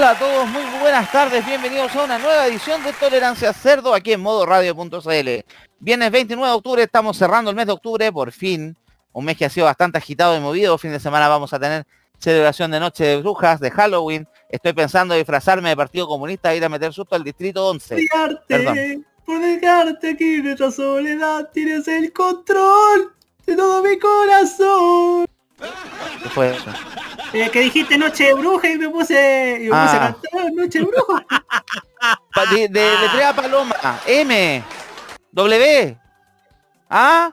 Hola a todos, muy buenas tardes, bienvenidos a una nueva edición de Tolerancia Cerdo aquí en modo radio.cl. Viernes 29 de octubre, estamos cerrando el mes de octubre, por fin, un mes que ha sido bastante agitado y movido, fin de semana vamos a tener celebración de Noche de Brujas, de Halloween, estoy pensando en disfrazarme de Partido Comunista e ir a meter susto al Distrito 11. Dejarte, por dejarte aquí nuestra soledad, tienes el control de todo mi corazón. ¿Qué fue eso? Eh, que dijiste Noche de Bruja y me puse, y me puse a Ah. cantar Noche de Bruja. Pa- de, de letrea Paloma, M, W, A,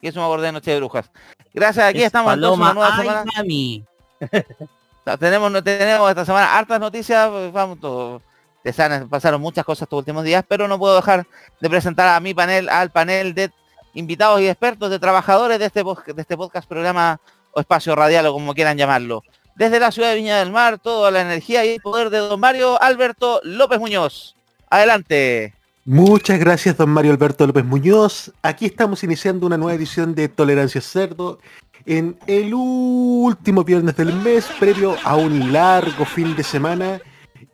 y eso me acordé de Noche de Brujas. Gracias, aquí Es estamos entonces Paloma, una nueva ay, semana. mami. Tenemos, no tenemos esta semana hartas noticias, pues, vamos, todo- te pasaron muchas cosas estos últimos días, pero no puedo dejar de presentar a mi panel, al panel de invitados y expertos, de trabajadores de este, de este podcast, programa o espacio radial o como quieran llamarlo. Desde la ciudad de Viña del Mar, toda la energía y poder de don Mario Alberto López Muñoz. Adelante. Muchas gracias, don Mario Alberto López Muñoz. Aquí estamos iniciando una nueva edición de Tolerancia Cerdo en el último viernes del mes, previo a un largo fin de semana.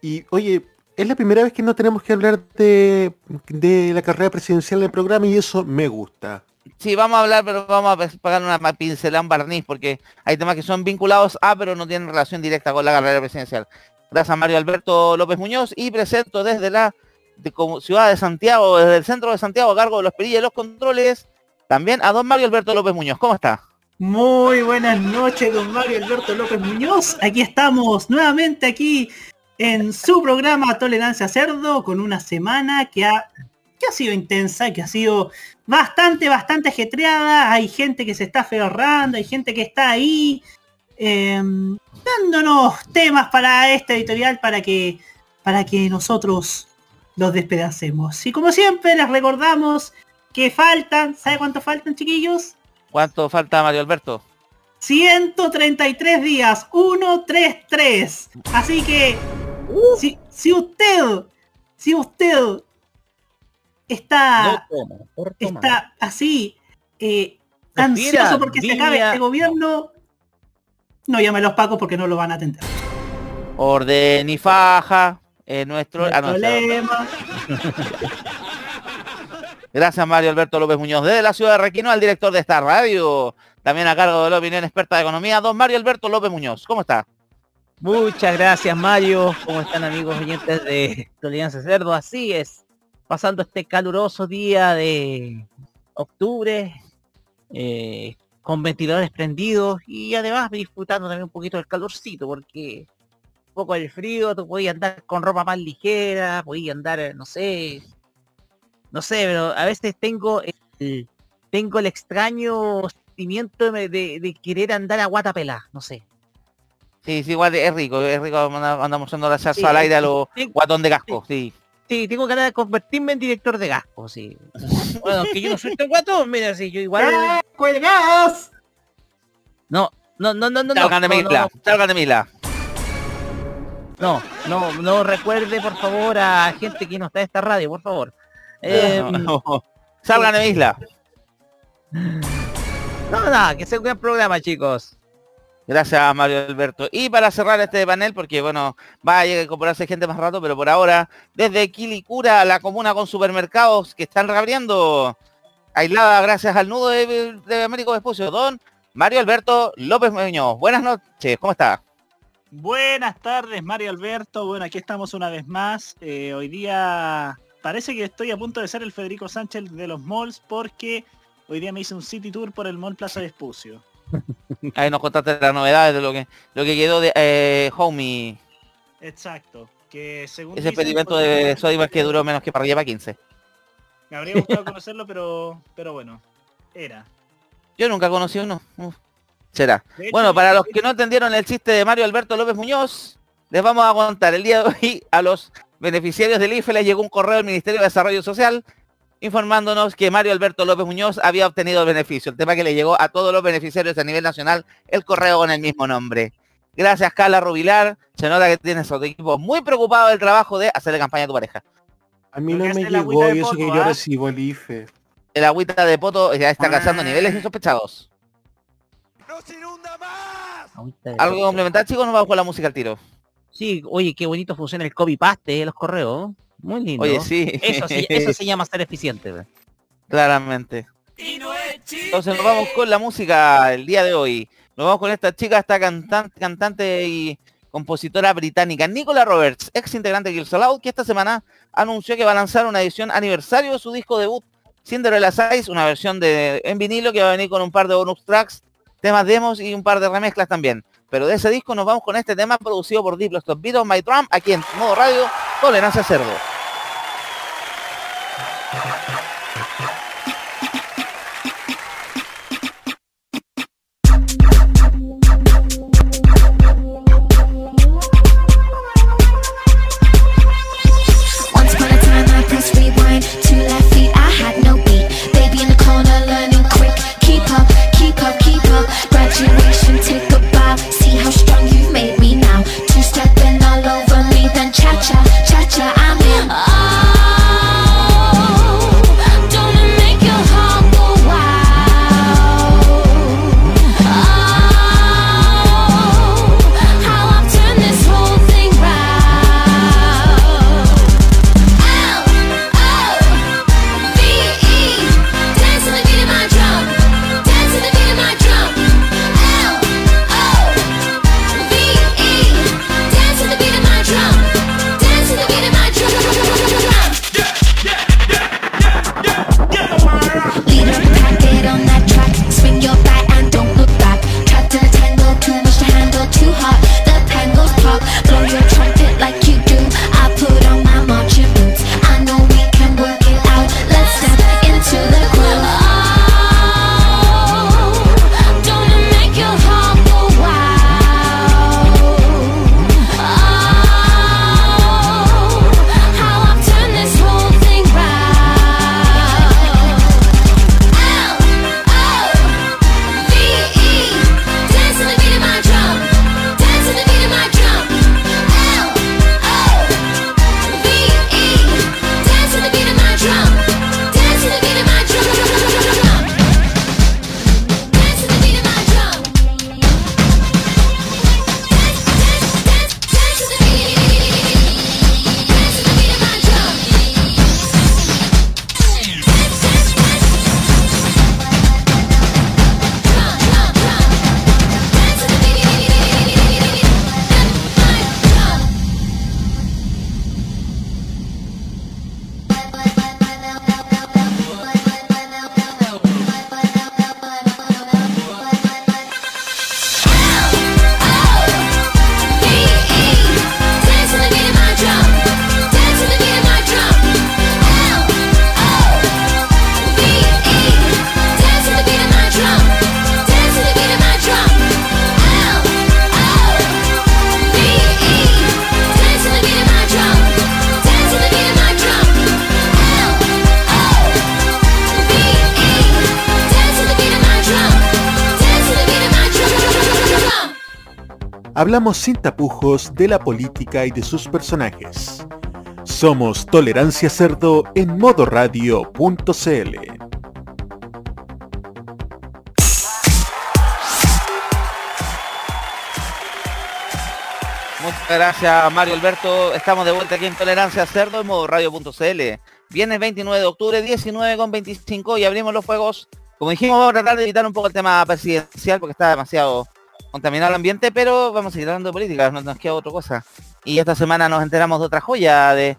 Y oye, es la primera vez que no tenemos que hablar de, de la carrera presidencial en el programa y eso me gusta. Sí, vamos a hablar, pero vamos a pagar una pincelada, un barniz, porque hay temas que son vinculados a, pero no tienen relación directa con la carrera presidencial. Gracias a Mario Alberto López Muñoz y presento desde la de como ciudad de Santiago, desde el centro de Santiago, a cargo de los perillas y los controles, también a don Mario Alberto López Muñoz. ¿Cómo está? Muy buenas noches, don Mario Alberto López Muñoz. Aquí estamos nuevamente aquí en su programa Tolerancia Cerdo con una semana que ha, que ha sido intensa, que ha sido bastante, bastante ajetreada. Hay gente que se está aferrando, hay gente que está ahí eh, dándonos temas para esta editorial para que, para que nosotros los despedacemos. Y como siempre les recordamos que faltan, ¿sabe cuánto faltan chiquillos? ¿Cuánto falta Mario Alberto? 133 días, 133. Así que si, si usted, si usted está, está así, eh, ansioso porque se acabe este gobierno, no llame a los pacos porque no lo van a atender. Orden y faja. eh, nuestro, No ah, no, problema. Gracias Mario Alberto López Muñoz. Desde la ciudad de Requino, al director de esta radio, también a cargo de la opinión experta de economía, don Mario Alberto López Muñoz. ¿Cómo está? Muchas gracias, Mario. ¿Cómo están, amigos oyentes de Tolerancia Cerdo? Así es. Pasando este caluroso día de octubre, eh, con ventiladores prendidos y además disfrutando también un poquito del calorcito, porque un poco del frío, tú podías andar con ropa más ligera, podías andar, no sé, no sé, pero a veces tengo el, tengo el extraño sentimiento de, querer andar a guata pelada, no sé. Sí, sí, igual es rico, es rico andar mostrando la salsa Sí, al aire a los sí, guatón de casco, sí. Sí, tengo ganas de convertirme en director de gasco, sí. Bueno, que yo no soy tan guatón, mira, si yo igual... ¡Eh, ¡Cuelgas! No, no, no, no, no, no, Salgan de no, Mila, salgan de Mila. no, no, no recuerde por favor a gente que no está en esta radio, por favor. Eh, No, no. Salgan de mi isla. no, nada, que sea un gran programa, chicos. Gracias Mario Alberto. Y para cerrar este panel, porque bueno, va a incorporarse gente más rato, pero por ahora, desde Quilicura, la comuna con supermercados que están reabriendo, aislada gracias al nudo de, de Américo Vespucio, don Mario Alberto López Muñoz. Buenas noches, ¿cómo está? Buenas tardes, Mario Alberto. Bueno, aquí estamos una vez más. Eh, hoy día parece que estoy a punto de ser el Federico Sánchez de los malls porque hoy día me hice un city tour por el mall Plaza Vespucio. Ahí nos contaste las novedades de lo que lo que quedó de eh, Homie, Exacto. Que según ese dicen, experimento pues, de Sodimac que duró menos que para llevar 15. Me habría gustado conocerlo, pero pero bueno, era. Yo nunca conocí uno. Uf. Será. Hecho, Bueno, para los que no entendieron el chiste de Mario Alberto López Muñoz, les vamos a contar. El día de hoy a los beneficiarios del IFE les llegó un correo del Ministerio de Desarrollo Social informándonos que Mario Alberto López Muñoz había obtenido el beneficio. El tema que le llegó a todos los beneficiarios a nivel nacional, el correo con el mismo nombre. Gracias, Carla Rubilar. Se nota que tienes a tu equipo muy preocupado del trabajo de hacerle campaña a tu pareja. A mí no me llegó y eso que yo ¿ah? recibo el IFE. El agüita de poto ya está alcanzando Ah. niveles insospechados. Ahorita- ¿Algo que complementar, chicos? Nos vamos con la música al tiro. Sí, oye, qué bonito funciona el copy paste de los correos. Muy lindo. Oye, sí. Eso, sí- eso se llama ser eficiente. Claramente. Entonces nos vamos con la música el día de hoy. Nos vamos con esta chica, esta cantante, cantante y compositora británica, Nicola Roberts, ex integrante de Kills Aloud, que esta semana anunció que va a lanzar una edición aniversario de su disco debut, Cinderella Size, una versión de en vinilo que va a venir con un par de bonus tracks, temas demos y un par de remezclas también. Pero de ese disco nos vamos con este tema producido por Diplo Stop Beat on My Drum, aquí en modo radio, Tolerancia Cerdo. you Hablamos sin tapujos de la política y de sus personajes. Somos Tolerancia Cerdo en modoradio.cl. Muchas gracias Mario Alberto. Estamos de vuelta aquí en Tolerancia Cerdo en modo radio.cl. Viene el 29 de octubre, 19 con 25 y abrimos los juegos. Como dijimos, vamos a tratar de evitar un poco el tema presidencial porque está demasiado contaminado el ambiente, pero vamos a seguir hablando de política, no nos queda otra cosa. Y esta semana nos enteramos de otra joya de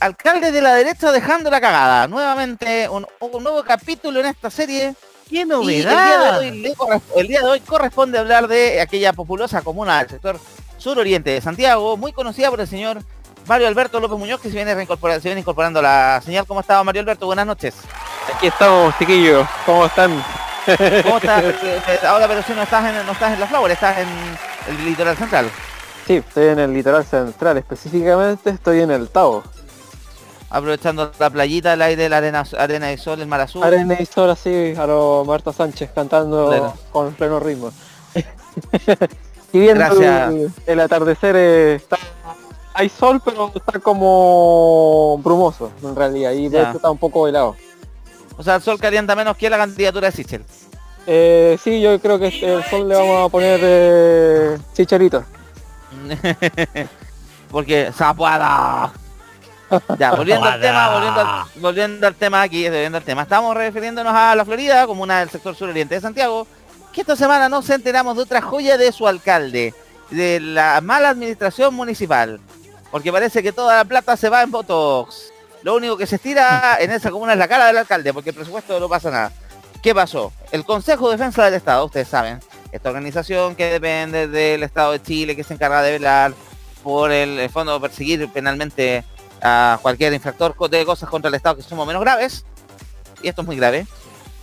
alcalde de la derecha dejando la cagada. Nuevamente un, un nuevo capítulo en esta serie ¡Qué y el día, de novedad! hoy, corres- el día de hoy corresponde hablar de aquella populosa comuna del sector suroriente de Santiago, muy conocida por el señor Mario Alberto López Muñoz, que se viene, se viene incorporando a la señal. ¿Cómo estaba Mario Alberto? Buenas noches. Aquí estamos, chiquillos. ¿Cómo están? ¿Cómo estás? Eh, eh, Ahora, pero si no estás en, no estás en la Flower, estás en el litoral central. Sí, estoy en el litoral central, específicamente estoy en el Tao. Aprovechando la playita, el aire, la arena, arena y sol, el mar azul. Arena y sol así a lo Marta Sánchez cantando Pleno. con pleno ritmo. y viendo Gracias. el, el atardecer eh, está, hay sol pero está como brumoso en realidad y de hecho está un poco helado. O sea, el sol calienta menos que la candidatura de Sichel. Eh, sí, yo creo que el sol le vamos a poner eh, chicharito. Porque Zapuada. Ya, volviendo al tema, volviendo al, volviendo al tema aquí, volviendo al tema. Estamos refiriéndonos a la Florida, comuna del sector suroriente de Santiago, que esta semana nos enteramos de otra joya de su alcalde, de la mala administración municipal. Porque parece que toda la plata se va en Botox. Lo único que se estira en esa comuna es la cara del alcalde, porque el presupuesto no pasa nada. ¿Qué pasó? El Consejo de Defensa del Estado, ustedes saben, esta organización que depende del Estado de Chile, que se encarga de velar por el, fondo de perseguir penalmente a cualquier infractor de cosas contra el Estado que son menos graves, y esto es muy grave,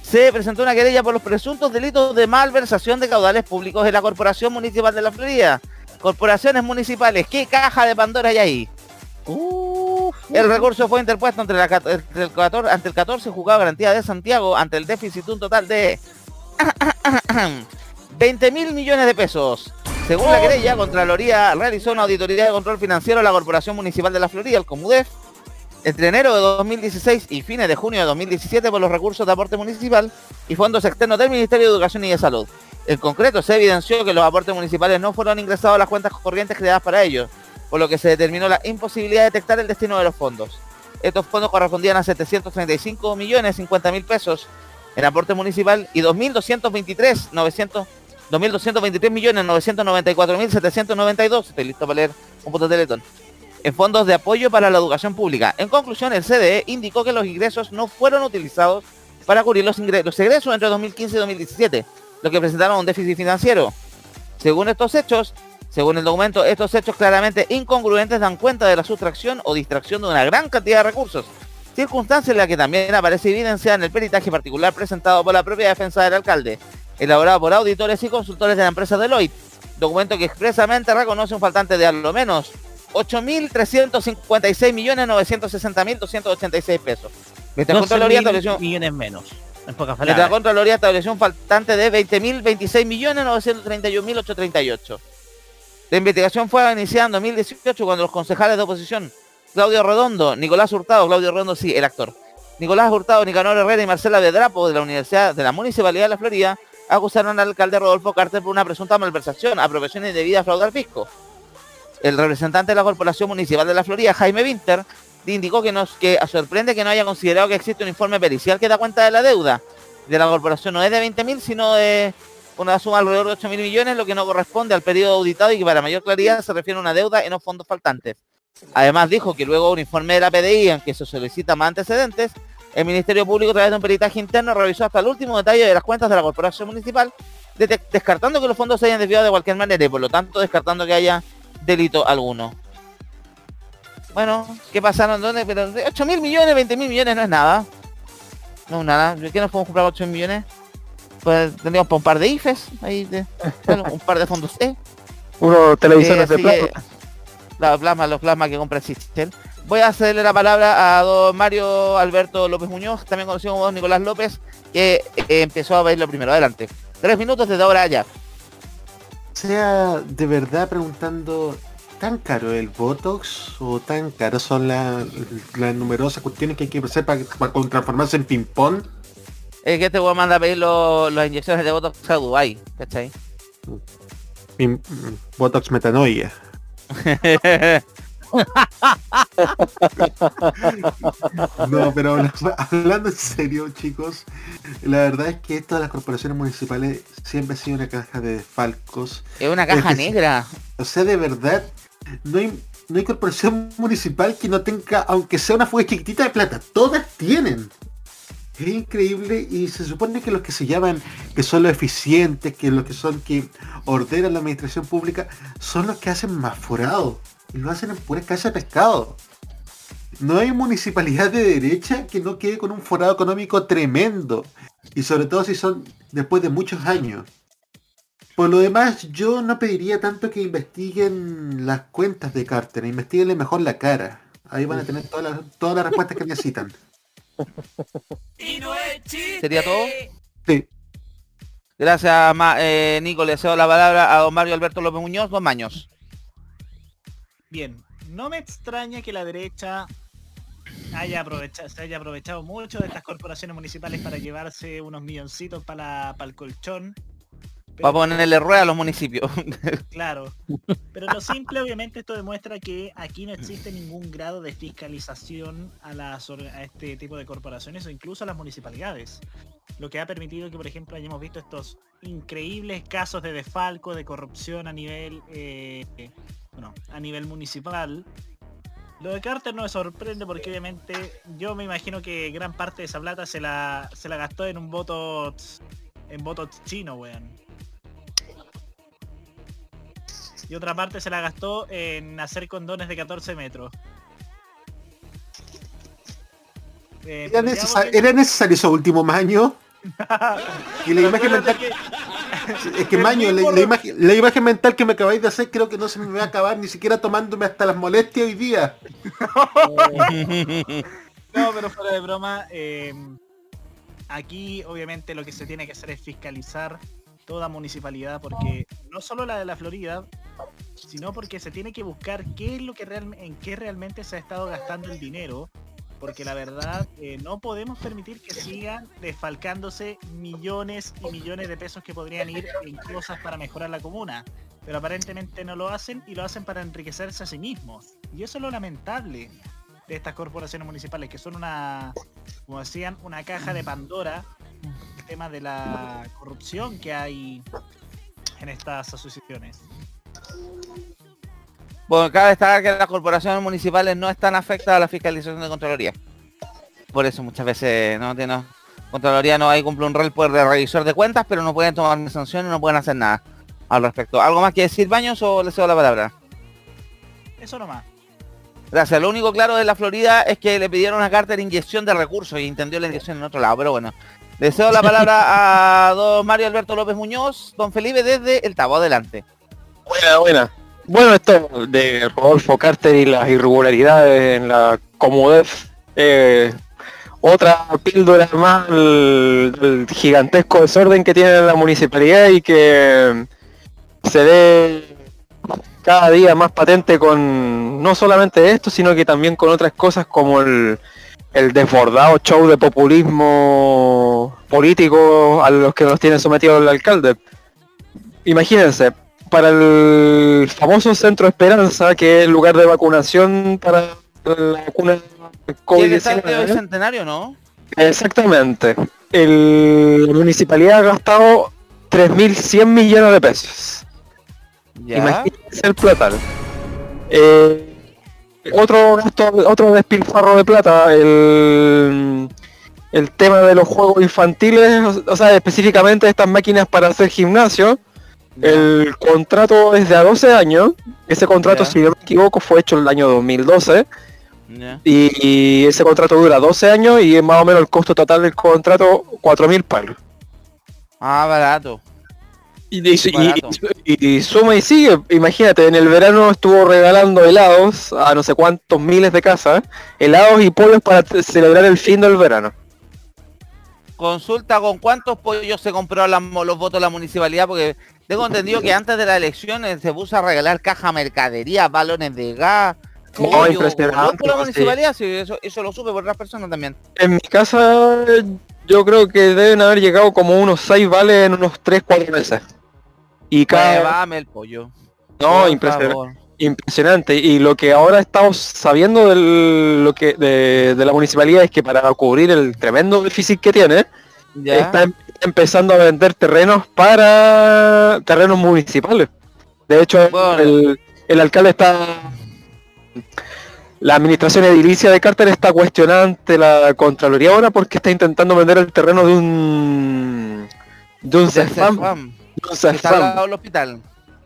se presentó una querella por los presuntos delitos de malversación de caudales públicos en la Corporación Municipal de la Florida. Corporaciones municipales, ¿qué caja de Pandora hay ahí? El recurso fue interpuesto la, cat- entre el 14, ante el 14 juzgado garantía de Santiago ante el déficit un total de 20 mil millones de pesos. Según la querella, Contraloría realizó una auditoría de control financiero a la Corporación Municipal de la Florida, el Comudef, entre enero de 2016 y fines de junio de 2017 por los recursos de aporte municipal y fondos externos del Ministerio de Educación y de Salud. En concreto, se evidenció que los aportes municipales no fueron ingresados a las cuentas corrientes creadas para ello, por lo que se determinó la imposibilidad de detectar el destino de los fondos. Estos fondos correspondían a 735 millones 50 mil pesos en aporte municipal y 2.223 900 2.223 millones 994 mil 792 estoy listo para leer un puto teletón en fondos de apoyo para la educación pública. En conclusión, el CDE indicó que los ingresos no fueron utilizados para cubrir los, los egresos entre 2015 y 2017, lo que presentaron un déficit financiero. Según estos hechos, según el documento, estos hechos claramente incongruentes dan cuenta de la sustracción o distracción de una gran cantidad de recursos, circunstancia en la que también aparece evidencia en el peritaje particular presentado por la propia defensa del alcalde, elaborado por auditores y consultores de la empresa Deloitte, documento que expresamente reconoce un faltante de a lo menos 8.356.960.286 pesos. Mientras la 12 Contraloría estableció, millones menos. En pocas mientras. Contraloría estableció un faltante de 20.026.931.838. La investigación fue iniciada en 2018 cuando los concejales de oposición, Claudio Redondo, Nicolás Hurtado, Claudio Redondo sí, el actor, Nicolás Hurtado, Nicanor Herrera y Marcela Bedrapo de la Universidad de la Municipalidad de la Florida acusaron al alcalde Rodolfo Carter por una presunta malversación, apropiación indebida, fraude al fisco. El representante de la Corporación Municipal de la Florida, Jaime Winter, indicó que nos que sorprende que no haya considerado que existe un informe pericial que da cuenta de la deuda de la corporación. No es de 20.000, sino de una suma alrededor de 8.000 millones, lo que no corresponde al periodo auditado y que para mayor claridad se refiere a una deuda y no fondos faltantes. Además dijo que luego un informe de la PDI en que se solicita más antecedentes, el Ministerio Público a través de un peritaje interno revisó hasta el último detalle de las cuentas de la corporación municipal, de- descartando que los fondos se hayan desviado de cualquier manera y por lo tanto descartando que haya delito alguno. Bueno, ¿qué pasaron? ¿Dónde? Pero 8 mil millones, 20 mil millones no es nada. No es nada. ¿Qué nos podemos comprar 8 mil millones? Pues tendríamos para un par de IFES, ahí de, bueno, un par de fondos E. Unos televisores Eh, de plasma. Los plasmas, los plasmas que compra System. Voy a cederle la palabra a don Mario Alberto López Muñoz, también conocido como don Nicolás López, que eh, empezó a verlo primero. Adelante. Tres minutos desde ahora ya. sea de verdad preguntando, ¿tan caro el Botox o tan caras son la- las numerosas cuestiones que hay que hacer para, para transformarse en ping-pong? Es que te voy a mandar a pedir los- las inyecciones de Botox a Dubai, ¿cachai? Pim- Botox metanoia. No, pero habla- hablando en serio, chicos, la verdad es que esto de las corporaciones municipales siempre ha sido una caja de falcos. Es una caja Es que sí. negra. O sea, de verdad, no hay, no hay corporación municipal que no tenga, aunque sea una fuga chiquitita de plata. Todas tienen. Es increíble y se supone que los que se llaman, que son los eficientes, que los que son que ordenan la administración pública, son los que hacen más forado. Y lo hacen en pura casa de pescado. No hay municipalidad de derecha que no quede con un forado económico tremendo. Y sobre todo si son después de muchos años. Por lo demás, yo no pediría tanto que investiguen las cuentas de Carter, investiguenle mejor la cara. Ahí van a tener todas las, todas las respuestas que necesitan. ¿Sería todo? Sí. Gracias, Ma- eh, Nico. Le cedo la palabra a don Mario Alberto López Muñoz, dos maños. Bien, no me extraña que la derecha haya aprovechado, se haya aprovechado mucho de estas corporaciones municipales para llevarse unos milloncitos para el colchón. Para ponerle rueda a los municipios. Claro. Pero lo simple, obviamente, esto demuestra que aquí no existe ningún grado de fiscalización a, las, or- a este tipo de corporaciones o incluso a las municipalidades. Lo que ha permitido que, por ejemplo, hayamos visto estos increíbles casos de desfalco, de corrupción a nivel, eh, bueno, a nivel municipal. Lo de Carter no me sorprende porque obviamente yo me imagino que gran parte de esa plata se la, se la gastó en un voto en voto chino, weón. Y otra parte se la gastó en hacer condones de 14 metros. Eh, ¿Era, pero necesa- digamos que- ¿Era necesario esos últimos años? Y la imagen mental, que- es que Maño, la, mismo la imagen, la imagen mental que me acabáis de hacer creo que no se me va a acabar ni siquiera tomándome hasta las molestias hoy día. No, pero fuera de broma, eh, aquí obviamente lo que se tiene que hacer es fiscalizar toda municipalidad, porque no solo la de la Florida, sino porque se tiene que buscar qué es lo que en qué realmente se ha estado gastando el dinero, porque la verdad eh, no podemos permitir que sigan desfalcándose millones y millones de pesos que podrían ir en cosas para mejorar la comuna. Pero aparentemente no lo hacen y lo hacen para enriquecerse a sí mismos. Y eso es lo lamentable de estas corporaciones municipales, que son una, como decían, una caja de Pandora, el tema de la corrupción que hay en estas asociaciones. Bueno, cabe destacar que las corporaciones municipales no están afectadas a la fiscalización de Contraloría. Por eso muchas veces no tiene... Contraloría no hay cumple un rol por de revisor de cuentas, pero no pueden tomar sanciones, no pueden hacer nada al respecto. ¿Algo más que decir, Baños, o le cedo la palabra? Eso nomás. Gracias. Lo único claro de la Florida es que le pidieron a Carter inyección de recursos y entendió la inyección en otro lado, pero bueno. Le cedo la palabra a don Mario Alberto López Muñoz, don Felipe desde el Tabo, adelante. Buena, buena. Bueno, esto de Rodolfo Carter y las irregularidades en la Comodef, eh, otra píldora más del, del gigantesco desorden que tiene la municipalidad y que se ve cada día más patente con no solamente esto, sino que también con otras cosas como el, el desbordado show de populismo político a los que nos tiene sometido el alcalde. Imagínense, para el famoso Centro Esperanza, que es el lugar de vacunación para la vacuna ¿Quién el estadio COVID-19. bicentenario, no? Exactamente. El, la municipalidad ha gastado 3.100 millones de pesos. Ya. Imagínense el platal. Eh, otro gasto, otro despilfarro de plata, el, el tema de los juegos infantiles, o, o sea, específicamente estas máquinas para hacer gimnasio. El contrato es de a 12 años. Ese contrato, Ya. si no me equivoco, fue hecho en el año 2012. Ya. Y, y ese contrato dura 12 años y es más o menos el costo total del contrato 4.000 palos. Ah, barato. Y, y- y- y- y suma y sigue, imagínate, en el verano estuvo regalando helados a no sé cuántos miles de casas, helados y pollos para celebrar el fin del verano. Consulta con cuántos pollos se compró la- los votos de la municipalidad, porque tengo entendido que antes de las elecciones se puso a regalar caja mercadería, balones de gas. No, pollo, impresionante, por la sí. municipalidad, sí, eso, eso lo supe por otras personas también. En mi casa yo creo que deben haber llegado como unos 6 vales en unos 3-4 meses. Y cada... El pollo. No, impresionante. Impresionante. Y lo que ahora estamos sabiendo del- lo que, de, de la municipalidad es que para cubrir el tremendo déficit que tiene, Ya. está em- empezando a vender terrenos para terrenos municipales. De hecho, Bueno. el, el alcalde está... La administración edilicia de Carter está cuestionada ante la Contraloría ahora porque está intentando vender el terreno de un... De un CEFAM. De un está al CEFAM. lado del hospital.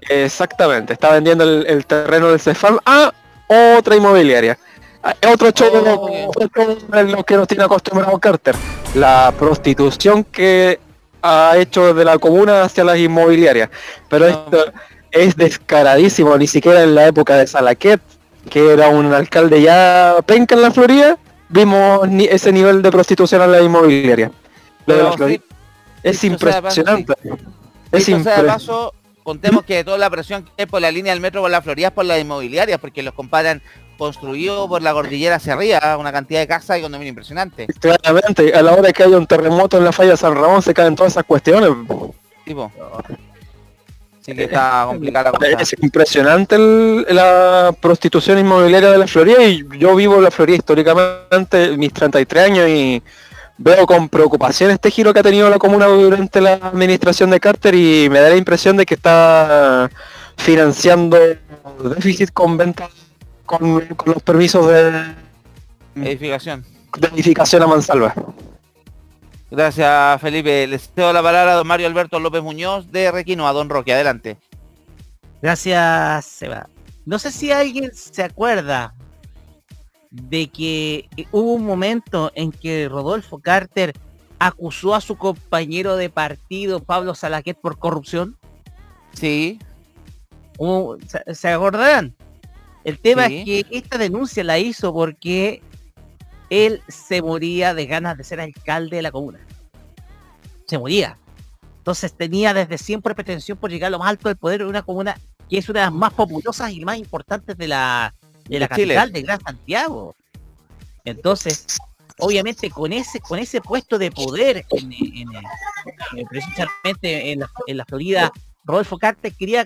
Exactamente, está vendiendo el, el terreno del CEFAM a otra inmobiliaria. Otro show, Oh. en lo que nos tiene acostumbrado Carter. La prostitución que ha hecho de la comuna hacia las inmobiliarias. Pero No. esto es descaradísimo, ni siquiera en la época de Salaquet, que era un alcalde ya penca en la Florida, vimos ni- ese nivel de prostitución en la inmobiliaria. Lo de la Florida. sí, Es sea de impresionante. Es Dicho sea de paso, contemos que toda la presión que hay por la línea del metro por la Florida es por las inmobiliarias, porque los compadres han construido por la cordillera hacia arriba una cantidad de casas y condominios impresionante. Claramente, a la hora que haya un terremoto en la falla de San Ramón se caen todas esas cuestiones. Tipo. Así que está complicada la cosa. Es impresionante el- la prostitución inmobiliaria de la Florida y yo vivo en la Florida históricamente mis 33 años y veo con preocupación este giro que ha tenido la comuna durante la administración de Carter y me da la impresión de que está financiando déficit con ventas con, con los permisos de, Edificación. de edificación a mansalva. Gracias, Felipe. Les cedo la palabra a don Mario Alberto López Muñoz de Requino, a don Roque. Adelante. Gracias, Seba. No sé si alguien se acuerda de que eh, hubo un momento en que Rodolfo Carter acusó a su compañero de partido, Pablo Salaquet, por corrupción. Sí, ¿Se, se acordarán? El tema Sí. es que esta denuncia la hizo porque él se moría de ganas de ser alcalde de la comuna. Se moría. Entonces tenía desde siempre pretensión por llegar a lo más alto del poder de una comuna que es una de las más populosas y más importantes de la, de la De Chile. capital de Gran Santiago. Entonces, obviamente con ese, con ese puesto de poder en, en- en- precisamente en la, en la Florida, Rodolfo Carter quería,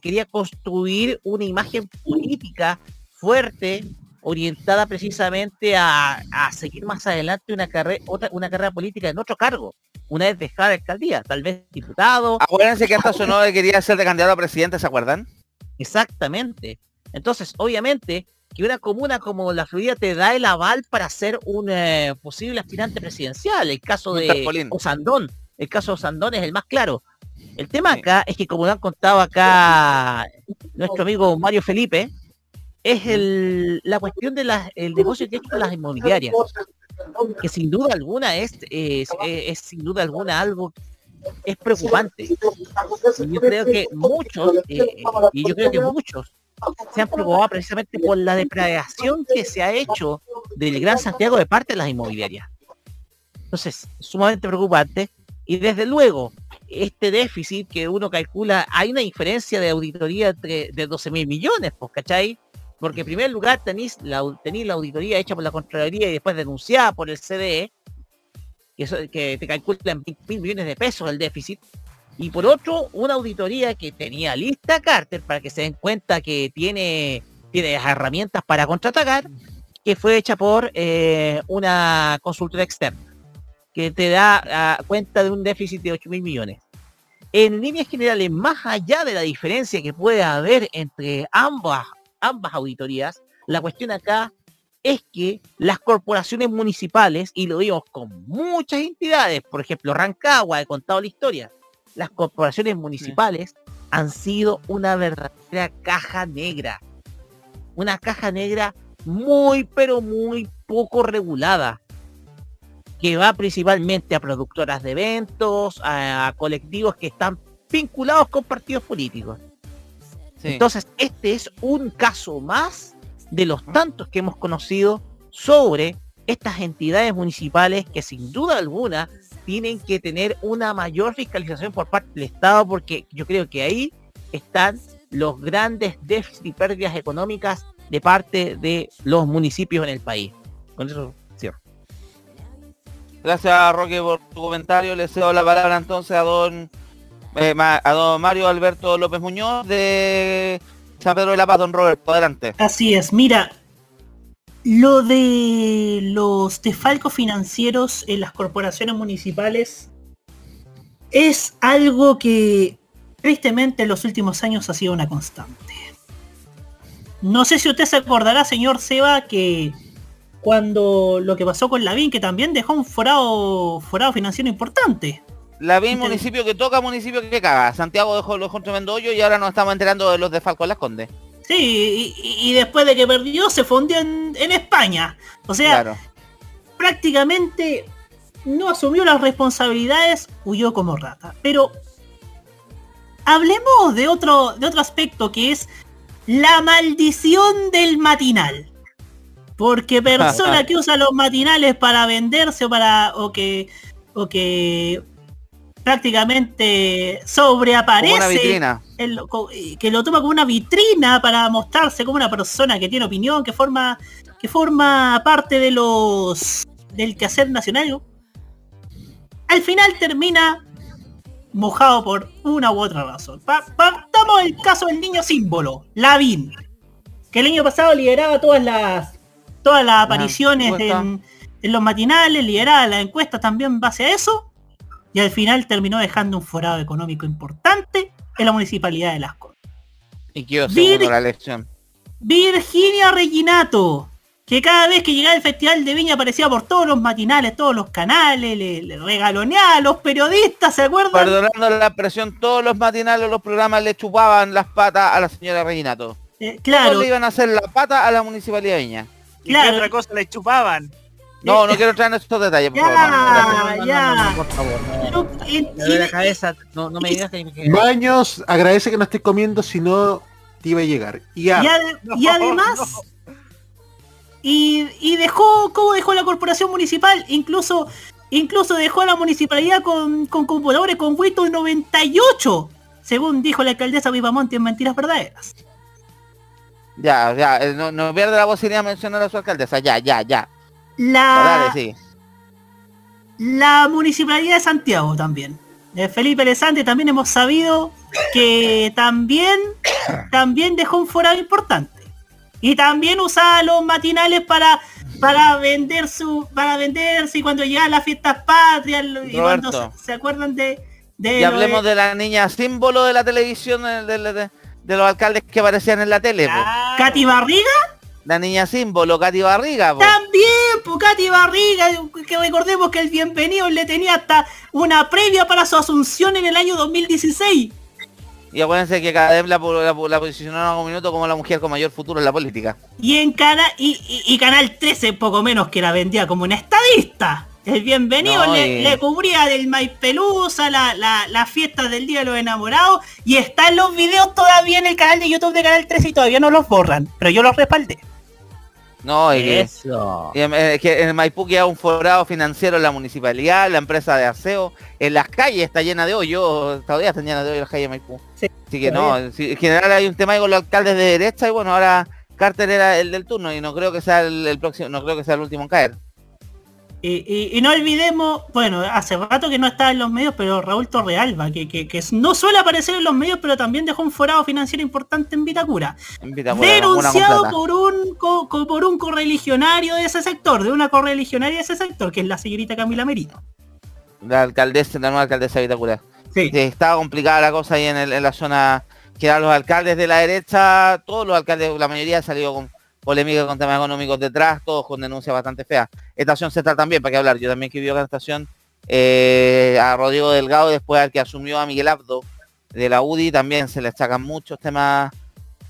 quería construir una imagen política fuerte, orientada precisamente a, a seguir más adelante una carrera, otra, una carrera política en otro cargo, una vez dejada la alcaldía, tal vez diputado, acuérdense que hasta sonó que quería ser de candidato a presidente, ¿se acuerdan? Exactamente. Entonces, obviamente, que una comuna como la Florida te da el aval para ser un eh, posible aspirante presidencial. El caso de. Osandón. El caso de Osandón es el más claro. El tema acá es que, como lo han contado acá nuestro amigo Mario Felipe, es el, la cuestión del negocio que hecho con las inmobiliarias. Que sin duda alguna es, es, es- es sin duda alguna algo es preocupante. Y yo creo que muchos, eh, y yo creo que muchos se han preocupado precisamente por la depredación que se ha hecho del Gran Santiago de parte de las inmobiliarias. Entonces, sumamente preocupante. Y desde luego, este déficit que uno calcula, hay una diferencia de auditoría entre, de 12 mil millones, pues, ¿cachai? Porque en primer lugar tenéis la, tenéis la auditoría hecha por la Contraloría y después denunciada por el CDE, que, eso, que te calcula en mil millones de pesos el déficit. Y por otro, una auditoría que tenía lista Carter para que se den cuenta que tiene, tiene las herramientas para contraatacar, que fue hecha por eh, una consultora externa, que te da ah, cuenta de un déficit de 8 mil millones. En líneas generales, más allá de la diferencia que puede haber entre ambas, ambas auditorías, la cuestión acá es que las corporaciones municipales, y lo vimos con muchas entidades, por ejemplo, Rancagua, he contado la historia, las corporaciones municipales han sido una verdadera caja negra. Una caja negra muy, pero muy poco regulada. Que va principalmente a productoras de eventos, a, a colectivos que están vinculados con partidos políticos. Sí. Entonces, este es un caso más de los tantos que hemos conocido sobre estas entidades municipales que sin duda alguna tienen que tener una mayor fiscalización por parte del Estado porque yo creo que ahí están los grandes déficits y pérdidas económicas de parte de los municipios en el país. Con eso cierro. Gracias, Roque, por tu comentario. Le cedo la palabra entonces a don, eh, ma- a don Mario Alberto López Muñoz de San Pedro de la Paz, don Roberto. Adelante. Así es, mira, lo de los desfalcos financieros en las corporaciones municipales es algo que tristemente en los últimos años ha sido una constante. No sé si usted se acordará, señor Seba, que cuando lo que pasó con Lavín, que también dejó un forado, forado financiero importante. La vi Inter- municipio que toca, municipio que caga. Santiago dejó los tremendo hoyo y ahora nos estamos enterando de los desfalcos en las Condes. Sí, y, y después de que perdió se fundió en, en España. O sea, Claro. prácticamente no asumió las responsabilidades, huyó como rata. Pero hablemos de otro, de otro aspecto que es la maldición del matinal. Porque persona que usa los matinales para venderse o para. o que. o que prácticamente sobreaparece el- que lo toma como una vitrina para mostrarse como una persona que tiene opinión, que forma que forma parte de los del quehacer nacional. Al final termina mojado por una u otra razón. Pa- Partamos el caso del niño símbolo, Lavín, que el año pasado lideraba todas las todas las apariciones en, en los matinales, lideraba las encuestas también en base a eso, y al final terminó dejando un forado económico importante en la municipalidad de Las Condes. Y quedó Vir- la elección. Virginia Reginato, que cada vez que llegaba el Festival de Viña aparecía por todos los matinales, todos los canales, le, le regaloneaba a los periodistas, ¿se acuerdan? Perdonando la presión, todos los matinales, los programas le chupaban las patas a la señora Reginato. Eh, Todos claro, le iban a hacer la pata a la municipalidad de Viña. ¿Y Claro. qué otra cosa le chupaban? No, no quiero entrar en estos detalles, por Ya. favor. ya. por favor, no. la cabeza, no, no me digas que... Baños, agradece que no estés comiendo, si no te iba a llegar. Y ya, y ade- y No, además, y, y dejó, ¿cómo dejó la corporación municipal? Incluso, incluso dejó a la municipalidad con, con computadores con Windows 98, según dijo la alcaldesa Vivamonte en Mentiras Verdaderas. Ya, ya, eh, no, no pierde la posibilidad de mencionar a su alcaldesa. Ya, ya, ya. La, Dale, sí. la municipalidad de Santiago también. De Felipe Lesante también hemos sabido que también, también dejó un forado importante. Y también usaba los matinales para, para vender su, para venderse y cuando llegaban las fiestas patrias y cuando Roberto. se, se acuerdan de, de Y hablemos de- de la niña símbolo de la televisión, eh, de, los alcaldes que aparecían en la tele. Claro. Katy Barriga La niña símbolo, Katy Barriga. po. también, pues Katy Barriga, que recordemos que el bienvenido le tenía hasta una previa para su asunción en el año 2016. Y acuérdense que cada vez la, la, la posicionaron a un minuto como la mujer con mayor futuro en la política. Y en Cana y, y- y Canal 13 poco menos que la vendía como una estadista. El bienvenido No, le, y- le cubría del Maipelusa, la, la, las fiestas del Día de los Enamorados. Y están los videos todavía en el canal de YouTube de Canal 13 y todavía no los borran. Pero yo los respaldé. No, y que, Eso. y, eh, que en Maipú queda un forado financiero en la municipalidad, la empresa de aseo, en las calles está llena de hoyos, todavía están llenas de hoyos las calles de Maipú. Sí, Así que no, en general hay un tema ahí con los alcaldes de derecha y bueno, ahora Carter era el del turno y no creo que sea el, el próximo, no creo que sea el último en caer. Y, y- y no olvidemos, bueno, hace rato que no estaba en los medios, pero Raúl Torrealba, que, que, que no suele aparecer en los medios, pero también dejó un forado financiero importante en Vitacura. En denunciado por un co- co- por un correligionario de ese sector, de una correligionaria de ese sector, que es la señorita Camila Merino. La alcaldesa, la nueva alcaldesa de Vitacura. Sí. Sí, estaba complicada la cosa ahí en, el- en la zona que eran los alcaldes de la derecha, todos los alcaldes, la mayoría salido con polémicas con temas económicos detrás, todos con denuncias bastante feas. Estación Central también, para qué hablar, yo también escribí acá en estación eh, a Rodrigo Delgado, después al que asumió a Miguel Abdo de la UDI, también se le sacan muchos temas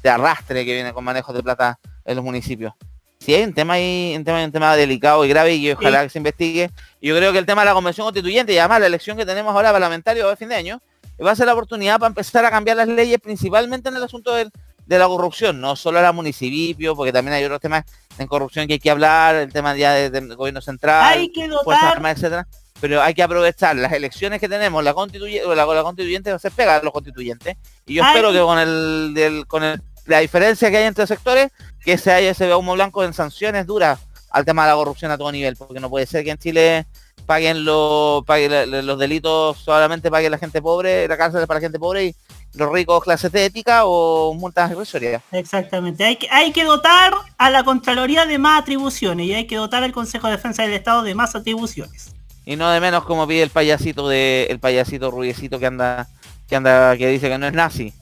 de arrastre que viene con manejos de plata en los municipios. Si hay un tema ahí, un tema, un tema delicado y grave y que ojalá que se investigue. Yo creo que el tema de la convención constituyente y además la elección que tenemos ahora parlamentario a fin de año va a ser la oportunidad para empezar a cambiar las leyes, principalmente en el asunto del- de la corrupción, no solo a la municipio, porque también hay otros temas en corrupción que hay que hablar, el tema ya de- del gobierno central, Hay que Fuerzas dotar, Armadas, etcétera. Pero hay que aprovechar las elecciones que tenemos, la constituyente, la, la constituyente se pega a los constituyentes. Y yo Hay espero que- que con el, del- con el- la diferencia que hay entre sectores, que se haya ese humo blanco en sanciones duras al tema de la corrupción a todo nivel, porque no puede ser que en Chile paguen los paguen los delitos solamente paguen la gente pobre, la cárcel es para la gente pobre y los ricos clases de ética o multas irrisorias. exactamente, hay que, hay que dotar a la Contraloría de más atribuciones y hay que dotar al Consejo de Defensa del Estado de más atribuciones. Y no de menos como pide el payasito de el payasito rubiecito que anda que anda que dice que no es nazi,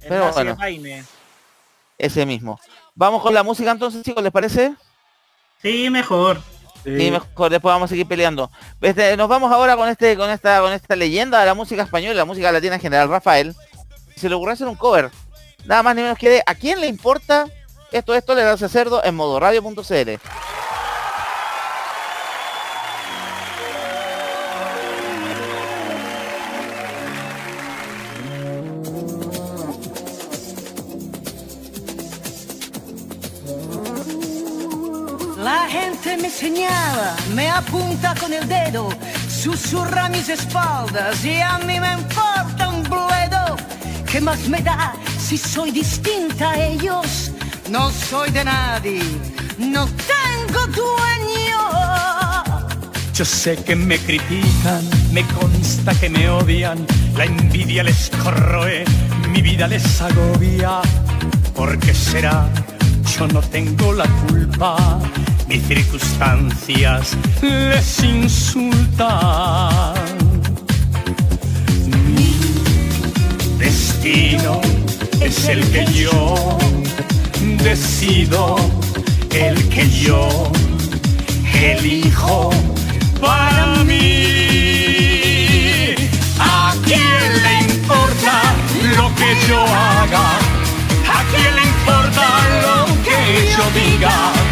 El Pero nazi bueno. Jaime. ese mismo. Vamos con la música entonces, chicos, ¿les parece? Sí, mejor. Sí, mejor, después vamos a seguir peleando. Este, nos vamos ahora con este, con esta, con esta leyenda de la música española, la música latina en general, Rafael. Se le ocurrió hacer un cover nada más ni menos que de ¿A quién le importa? Esto es Tolerancia Cerdo en modo me señala, me apunta con el dedo, susurra mis espaldas y a mí me importa un bledo. ¿Qué más me da si soy distinta a ellos? No soy de nadie, no tengo dueño. Yo sé que me critican, me consta que me odian, la envidia les corroe, mi vida les agobia. ¿Por qué será? Yo no tengo la culpa, mis circunstancias les insultan. Mi destino es el que yo decido, el que yo elijo para mí. ¿A quién le importa lo que yo haga? ¿A quién le importa lo que yo diga?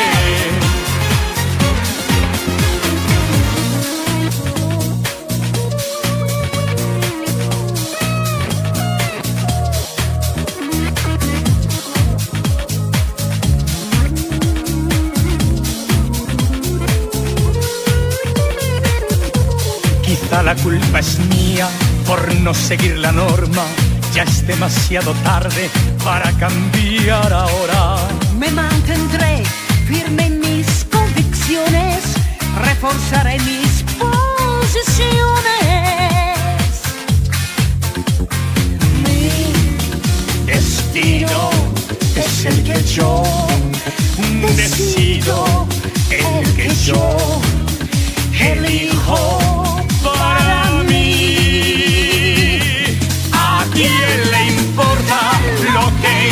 La culpa es mía por no seguir la norma. Ya es demasiado tarde para cambiar ahora. Me mantendré firme en mis convicciones, reforzaré mis posiciones. Mi destino es el que yo decido, el que yo elijo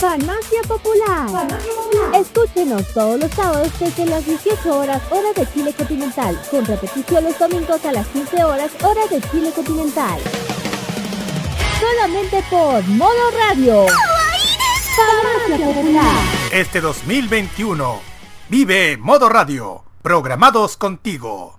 Farmacia Popular. Escúchenos todos los sábados desde las 18 horas hora de Chile continental, con repetición los domingos a las 15 horas hora de Chile continental. Solamente por Modo Radio. Farmacia Popular. Este 2021, vive Modo Radio, programados contigo.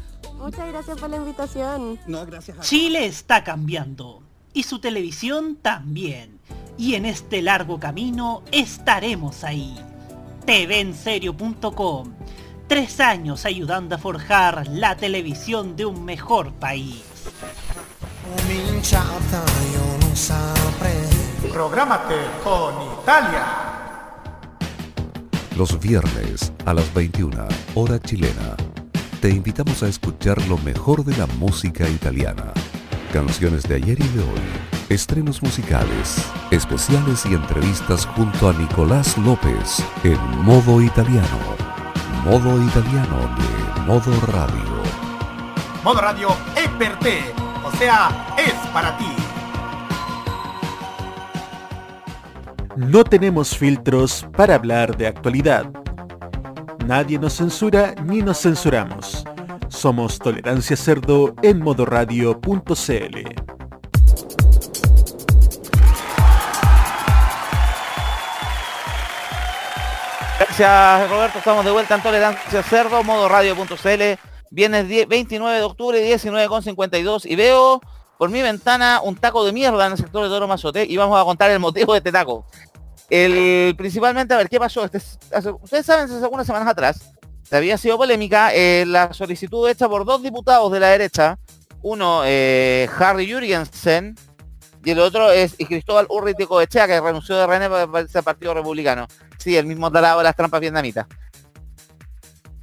Muchas gracias por la invitación. No, gracias a Chile está cambiando y su televisión también. Y en este largo camino estaremos ahí. TVenserio.com. Tres años ayudando a forjar la televisión de un mejor país. Prográmate con Italia. Los viernes a las 21, hora chilena, te invitamos a escuchar lo mejor de la música italiana. Canciones de ayer y de hoy, estrenos musicales, especiales y entrevistas junto a Nicolás López en modo italiano. Modo italiano de Modo Radio. Modo Radio per te, o sea, es para ti. No tenemos filtros para hablar de actualidad. Nadie nos censura ni nos censuramos. Somos Tolerancia Cerdo en modoradio.cl. Gracias Roberto, estamos de vuelta en Tolerancia Cerdo, modo radio.cl, viernes 10 29 de octubre, 19.52 y veo por mi ventana un taco de mierda en el sector de Toro Mazote y vamos a contar el motivo de este taco. Principalmente, a ver, ¿qué pasó? Este, hace- ustedes saben, hace algunas semanas atrás, había sido polémica eh, la solicitud hecha por dos diputados de la derecha, uno eh, Harry Jürgensen y el otro es Cristóbal Urriti Coechea, que renunció de René para el Partido Republicano. Sí, el mismo talado de las trampas vietnamitas.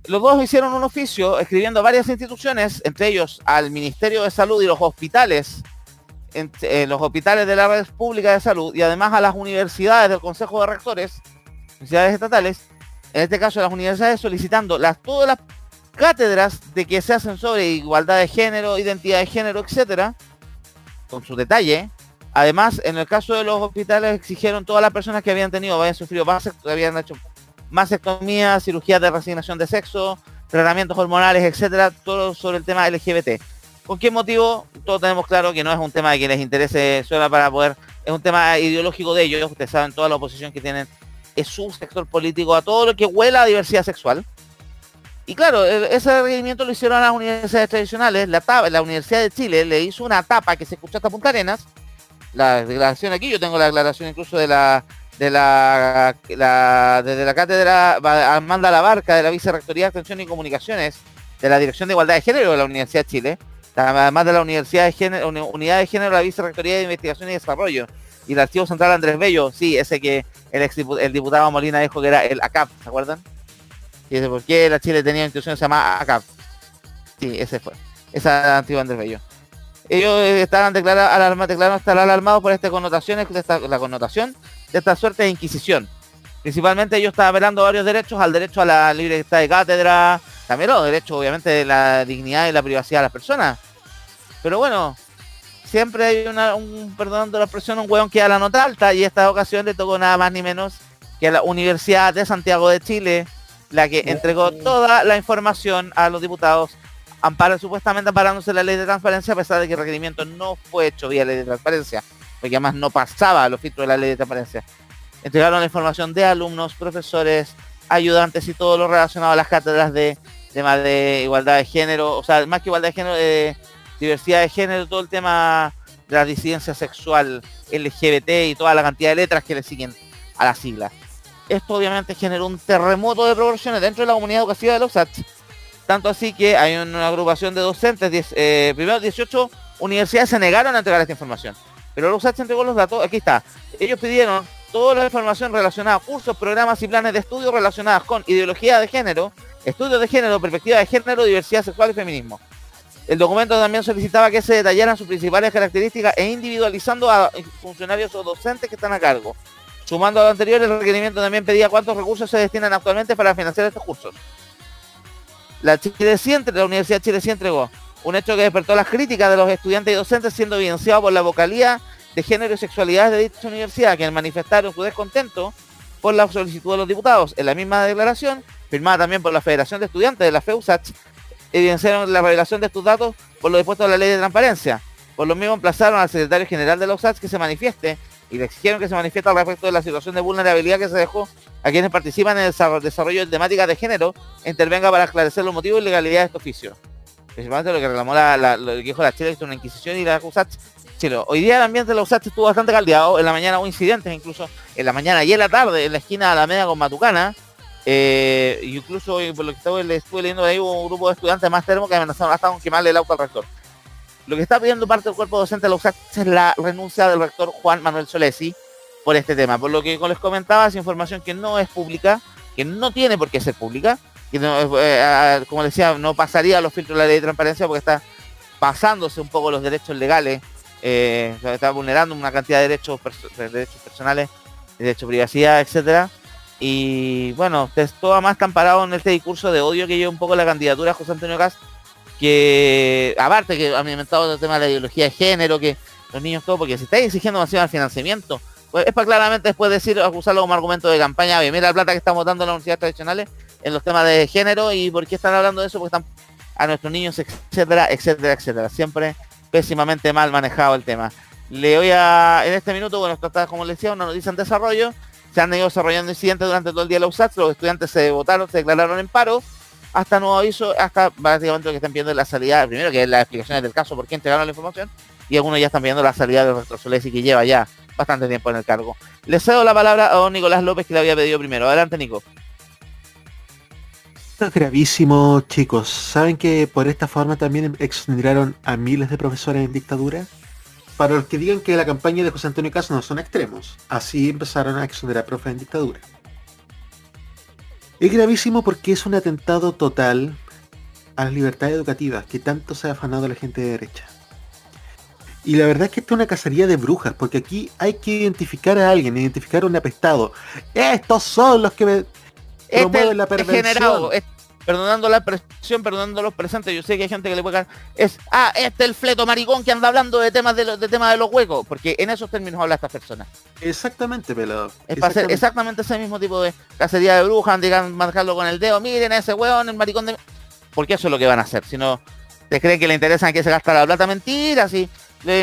Los dos hicieron un oficio escribiendo a varias instituciones, entre ellos al Ministerio de Salud y los hospitales, en- los hospitales de la red pública de salud y además a las universidades del Consejo de Rectores, universidades estatales, en este caso las universidades solicitando las, todas las cátedras de que se hacen sobre igualdad de género, identidad de género, etcétera, con su detalle. Además, en el caso de los hospitales exigieron todas las personas que habían tenido, habían sufrido vasect- habían hecho mastectomía, cirugías de resignación de sexo, tratamientos hormonales, etcétera, todo sobre el tema LGBT. ¿Con qué motivo? Todos tenemos claro que no es un tema de que les interese solo para poder, es un tema ideológico de ellos, ustedes saben toda la oposición que tienen es su sector político a todo lo que huela a diversidad sexual. Y claro, e- ese requerimiento lo hicieron a las universidades tradicionales. La, la Universidad de Chile le hizo una tapa que se escuchó hasta Punta Arenas. La declaración aquí, yo tengo la declaración incluso de la de la, desde la cátedra Amanda Labarca de la Vicerrectoría de Extensión y Comunicaciones de la Dirección de Igualdad de Género de la Universidad de Chile, además de la Universidad de Género, Uni- Unidad de Género la Vicerrectoría de Investigación y Desarrollo y el Archivo Central Andrés Bello, sí, ese que el, ex el diputado Molina dijo que era el ACAP, ¿se acuerdan? Y dice, ¿por qué la Chile tenía institución que se llama ACAP? Sí, ese fue. Esa antigua Andrés Bello. Ellos estaban declarados alarma, declararon estar alarmados por estas connotaciones, esta- la connotación de esta suerte de inquisición. Principalmente ellos estaban velando varios derechos, al derecho a la libertad de cátedra, también los derechos obviamente de la dignidad y la privacidad de las personas. Pero bueno, siempre hay una, un, perdón de la expresión, un hueón que da la nota alta y esta ocasión le tocó nada más ni menos que a la Universidad de Santiago de Chile, la que entregó toda la información a los diputados, ampara, supuestamente amparándose la ley de transparencia, a pesar de que el requerimiento no fue hecho vía ley de transparencia, porque además no pasaba a los filtros de la ley de transparencia. Entregaron la información de alumnos, profesores, ayudantes y todo lo relacionado a las cátedras de temas de igualdad de género, o sea, más que igualdad de género, de diversidad de género, todo el tema de la disidencia sexual, LGBT y toda la cantidad de letras que le siguen a la sigla. Esto obviamente generó un terremoto de proporciones dentro de la comunidad educativa de los USACH. Tanto así que hay una agrupación de docentes, 10, eh, primero 18 universidades se negaron a entregar esta información. Pero los USACH entregó los datos, aquí está. Ellos pidieron toda la información relacionada a cursos, programas y planes de estudio relacionadas con ideología de género, estudios de género, perspectiva de género, diversidad sexual y feminismo. El documento también solicitaba que se detallaran sus principales características e individualizando a funcionarios o docentes que están a cargo. Sumando a lo anterior, el requerimiento también pedía cuántos recursos se destinan actualmente para financiar estos cursos. La Chile la Universidad de Chile sí entregó Un hecho que despertó las críticas de los estudiantes y docentes siendo evidenciado por la vocalía de género y sexualidad de dicha universidad, quienes manifestaron su descontento por la solicitud de los diputados. En la misma declaración, firmada también por la Federación de Estudiantes de la FEUSACH, evidenciaron la revelación de estos datos por lo dispuesto a la ley de transparencia. Por lo mismo emplazaron al secretario general de la USACH que se manifieste y le exigieron que se manifieste al respecto de la situación de vulnerabilidad que se dejó a quienes participan en el desa- desarrollo de temáticas de género intervenga para esclarecer los motivos y legalidad de este oficio. Principalmente lo que reclamó la, lo que dijo la Chile, es una inquisición y la USACH. Chile. Hoy día el ambiente de la USACH estuvo bastante caldeado. En la mañana hubo incidentes, incluso en la mañana y en la tarde, en la esquina de Alameda con Matucana. Eh, incluso eh, por lo que estuve, le estuve leyendo ahí un grupo de estudiantes más termos que amenazaron hasta con quemarle el auto al rector. Lo que está pidiendo parte del cuerpo docente de la USACH es la renuncia del rector Juan Manuel Solesi por este tema. Por lo que les comentaba, es información que no es pública, que no tiene por qué ser pública, que no, eh, ah, como decía, no pasaría los filtros de la ley de transparencia porque está pasándose un poco los derechos legales, eh, está vulnerando una cantidad de derechos, de derechos personales, de derecho a privacidad, etcétera. Y bueno, ustedes más están parados en este discurso de odio que lleva un poco la candidatura de José Antonio Cast, que aparte que ha alimentado el tema de la ideología de género, que los niños todo, porque si estáis exigiendo demasiado el financiamiento, pues es para claramente después decir, acusarlo como argumento de campaña, oye, mira la plata que estamos dando en las universidades tradicionales en los temas de género y por qué están hablando de eso, porque están a nuestros niños, etcétera, etcétera, etcétera. Siempre pésimamente mal manejado el tema. Le voy a, en este minuto, bueno, esto está, como les decía, una noticia en desarrollo. Se han ido desarrollando incidentes durante todo el día de la USAT, los estudiantes se votaron, se declararon en paro, hasta nuevo aviso, hasta básicamente lo que están pidiendo es la salida, primero que es las explicaciones del caso, por qué entregaron la información, y algunos ya están pidiendo la salida del rector Solesi, que lleva ya bastante tiempo en el cargo. Le cedo la palabra a don Nicolás López, que le había pedido primero. Adelante, Nico. Es gravísimo, chicos. ¿Saben que por esta forma también exoneraron a miles de profesores en dictadura? Para los que digan que la campaña de José Antonio Caso no son extremos, así empezaron a exonerar profes en dictadura. Es gravísimo porque es un atentado total a las libertades educativas que tanto se ha afanado la gente de derecha. Y la verdad es que esto es una cacería de brujas, porque aquí hay que identificar a alguien, identificar a un apestado. Estos son los que me promueven la perversión. degenerado, perdonando la expresión, perdonando los presentes, yo sé que hay gente que le puede caer, es, ah, este es el fleto maricón que anda hablando de temas de, los de temas de los huecos, porque en esos términos habla esta persona. Exactamente, pelado. Es para hacer exactamente ese mismo tipo de cacería de brujas, digan, marcarlo con el dedo, miren a ese hueón, el maricón de... Porque eso es lo que van a hacer, si no, te creen que le interesan que se gasta la plata, mentiras, y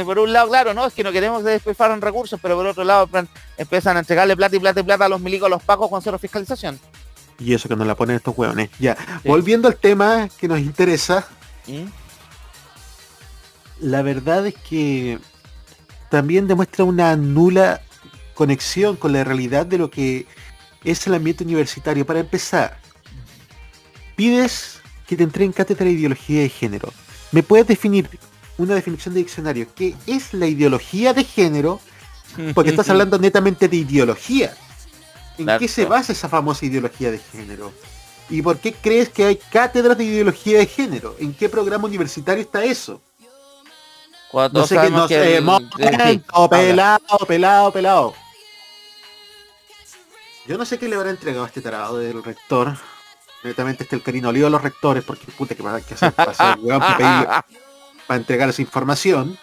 por un lado, claro, no, es que no queremos que despilfarren recursos, pero por otro lado empiezan a entregarle plata y plata y plata a los milicos, a los pacos con cero fiscalización. Y eso que nos la ponen estos hueones. Ya, volviendo al tema que nos interesa, ¿Mm? la verdad es que también demuestra una nula conexión con la realidad de lo que es el ambiente universitario. Para empezar, pides que te entreguen cátedra de ideología de género. ¿Me puedes definir una definición de diccionario? ¿Qué es la ideología de género? Porque estás hablando netamente de ideología. ¿En qué se basa esa famosa ideología de género? ¿Y por qué crees que hay cátedras de ideología de género? ¿En qué programa universitario está eso? Cuando No sé qué, no sé, momento, pelado, pelado, pelado. Yo no sé qué le habrá entregado a este tarado del rector. Netamente este el carino lío a los rectores, porque puta que va a que hacer para hacer weón para entregar esa información.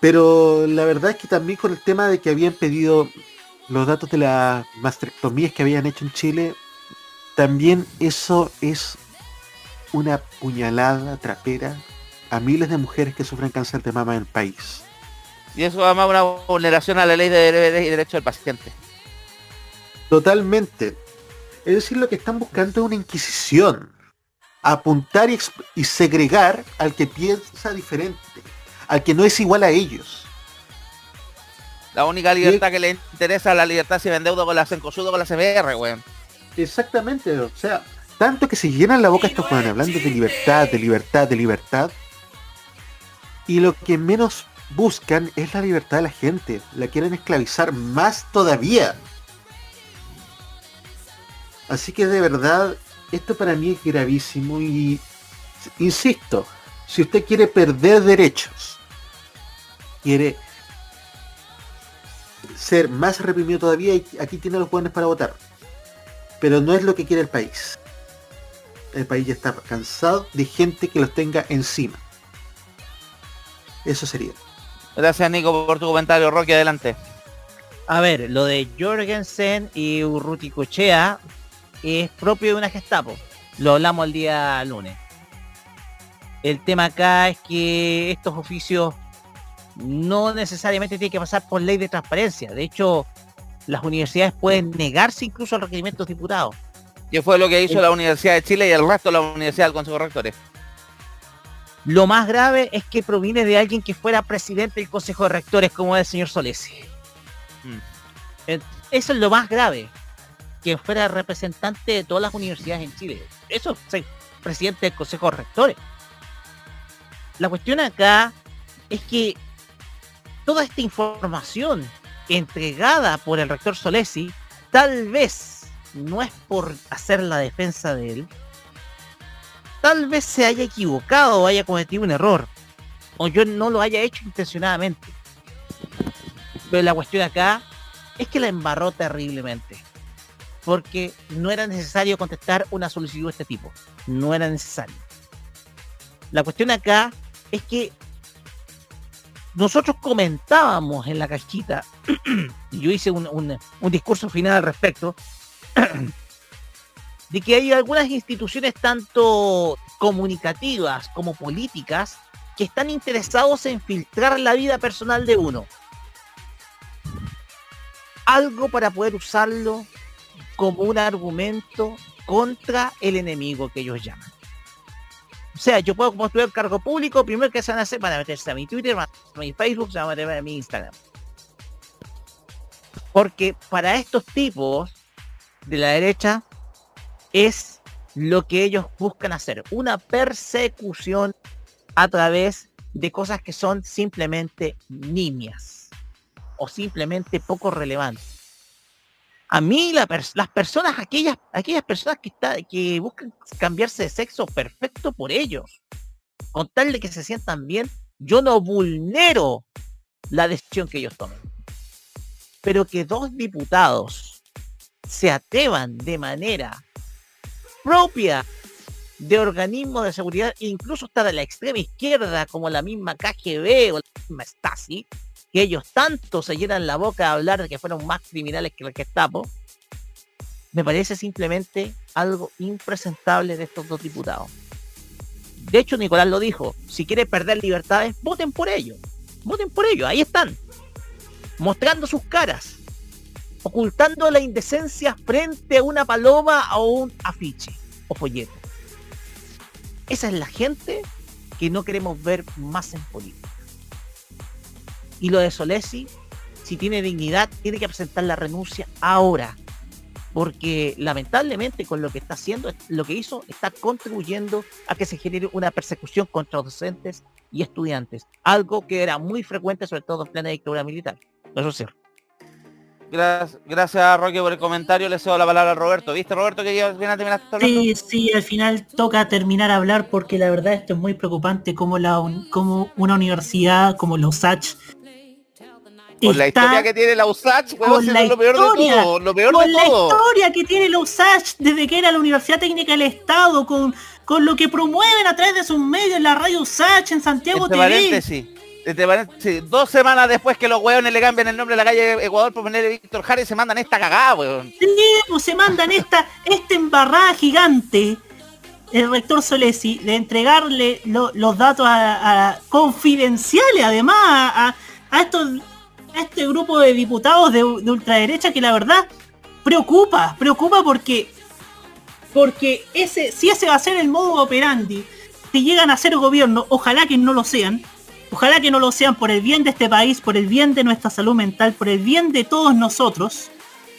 Pero la verdad es que también con el tema de que habían pedido los datos de las mastectomías que habían hecho en Chile, también eso es una puñalada trapera a miles de mujeres que sufren cáncer de mama en el país. Y eso además una vulneración a la ley de deberes y derechos del paciente. Totalmente. Es decir, lo que están buscando es una inquisición. Apuntar y segregar al que piensa diferente, al que no es igual a ellos. La única libertad que le interesa es la libertad si endeudo con la Sencosudo con la CBR, weón. Exactamente, o sea, tanto que se llenan la boca estos jóvenes hablando de libertad, de libertad, de libertad. Y lo que menos buscan es la libertad de la gente. La quieren esclavizar más todavía. Así que de verdad, esto para mí es gravísimo y insisto, si usted quiere perder derechos, quiere ser más reprimido todavía, y aquí tiene los buenos para votar. Pero no es lo que quiere el país. El país ya está cansado de gente que los tenga encima. Eso sería. Gracias Nico por tu comentario, Rocky, adelante. A ver, lo de Jorgensen y Urruticochea es propio de una Gestapo. Lo hablamos el día lunes. El tema acá es que estos oficios no necesariamente tienen que pasar por ley de transparencia. De hecho, las universidades pueden negarse incluso a requerimientos diputados. Que fue lo que hizo la Universidad de Chile y el resto de la Universidad del Consejo de Rectores. Lo más grave es que proviene de alguien que fuera presidente del Consejo de Rectores como es el señor Solesi. Mm. Eso es lo más grave. Que fuera representante de todas las universidades en Chile. Eso es presidente del Consejo de Rectores. La cuestión acá es que toda esta información entregada por el rector Solesi tal vez no es por hacer la defensa de él, tal vez se haya equivocado o haya cometido un error, o yo no lo haya hecho intencionadamente. Pero la cuestión acá es que la embarró terriblemente, porque no era necesario contestar una solicitud de este tipo, no era necesario. La cuestión acá es que nosotros comentábamos en la cachita, y yo hice un, un- un discurso final al respecto, de que hay algunas instituciones tanto comunicativas como políticas que están interesados en filtrar la vida personal de uno. Algo para poder usarlo como un argumento contra el enemigo que ellos llaman. O sea, yo puedo construir cargo público, primero que se van a hacer, van a meterse a mi Twitter, van a meterse a mi Facebook, se van a meter a mi Instagram. Porque para estos tipos de la derecha es lo que ellos buscan hacer, una persecución a través de cosas que son simplemente nimias o simplemente poco relevantes. A mí la las personas, aquellas, aquellas personas que, está, que buscan cambiarse de sexo, perfecto por ellos. Con tal de que se sientan bien, yo no vulnero la decisión que ellos tomen. Pero que dos diputados se atrevan de manera propia de organismos de seguridad, incluso hasta de la extrema izquierda, como la misma KGB o la misma Stasi, que ellos tanto se llenan la boca de hablar de que fueron más criminales que el Gestapo, me parece simplemente algo impresentable de estos dos diputados. De hecho, Nicolás lo dijo, si quiere perder libertades, voten por ellos. Voten por ellos, ahí están. Mostrando sus caras. Ocultando la indecencia frente a una paloma o un afiche o folleto. Esa es la gente que no queremos ver más en política. Y lo de Solesi, si tiene dignidad, tiene que presentar la renuncia ahora. Porque lamentablemente con lo que está haciendo, lo que hizo, está contribuyendo a que se genere una persecución contra docentes y estudiantes. Algo que era muy frecuente, sobre todo en plena dictadura militar. Eso sí. Gracias, gracias Rocky por el comentario. Le cedo la palabra a Roberto. ¿Viste Roberto que ya viene a terminar esta Sí, sí, al final toca terminar a hablar porque la verdad esto es muy preocupante como, la, un- como una universidad como los USACH Con la historia que tiene la USACH, con si la no es lo peor historia, de todo. Lo peor con de la todo. historia que tiene la USACH desde que era la Universidad Técnica del Estado, con, con lo que promueven a través de sus medios en la radio USACH, en Santiago Entre TV. paréntesis, dos semanas después que los weones le cambian el nombre de la calle Ecuador por ponerle Víctor Jara y se mandan esta cagada, weón. Sí, pues se mandan esta, esta embarrada gigante, el rector Solesi, de entregarle lo- los datos a, a- confidenciales, además, a estos, a este grupo de diputados de, de ultraderecha que la verdad preocupa, preocupa porque, porque ese, si ese va a ser el modo operandi, si llegan a ser gobierno, ojalá que no lo sean, ojalá que no lo sean por el bien de este país, por el bien de nuestra salud mental, por el bien de todos nosotros.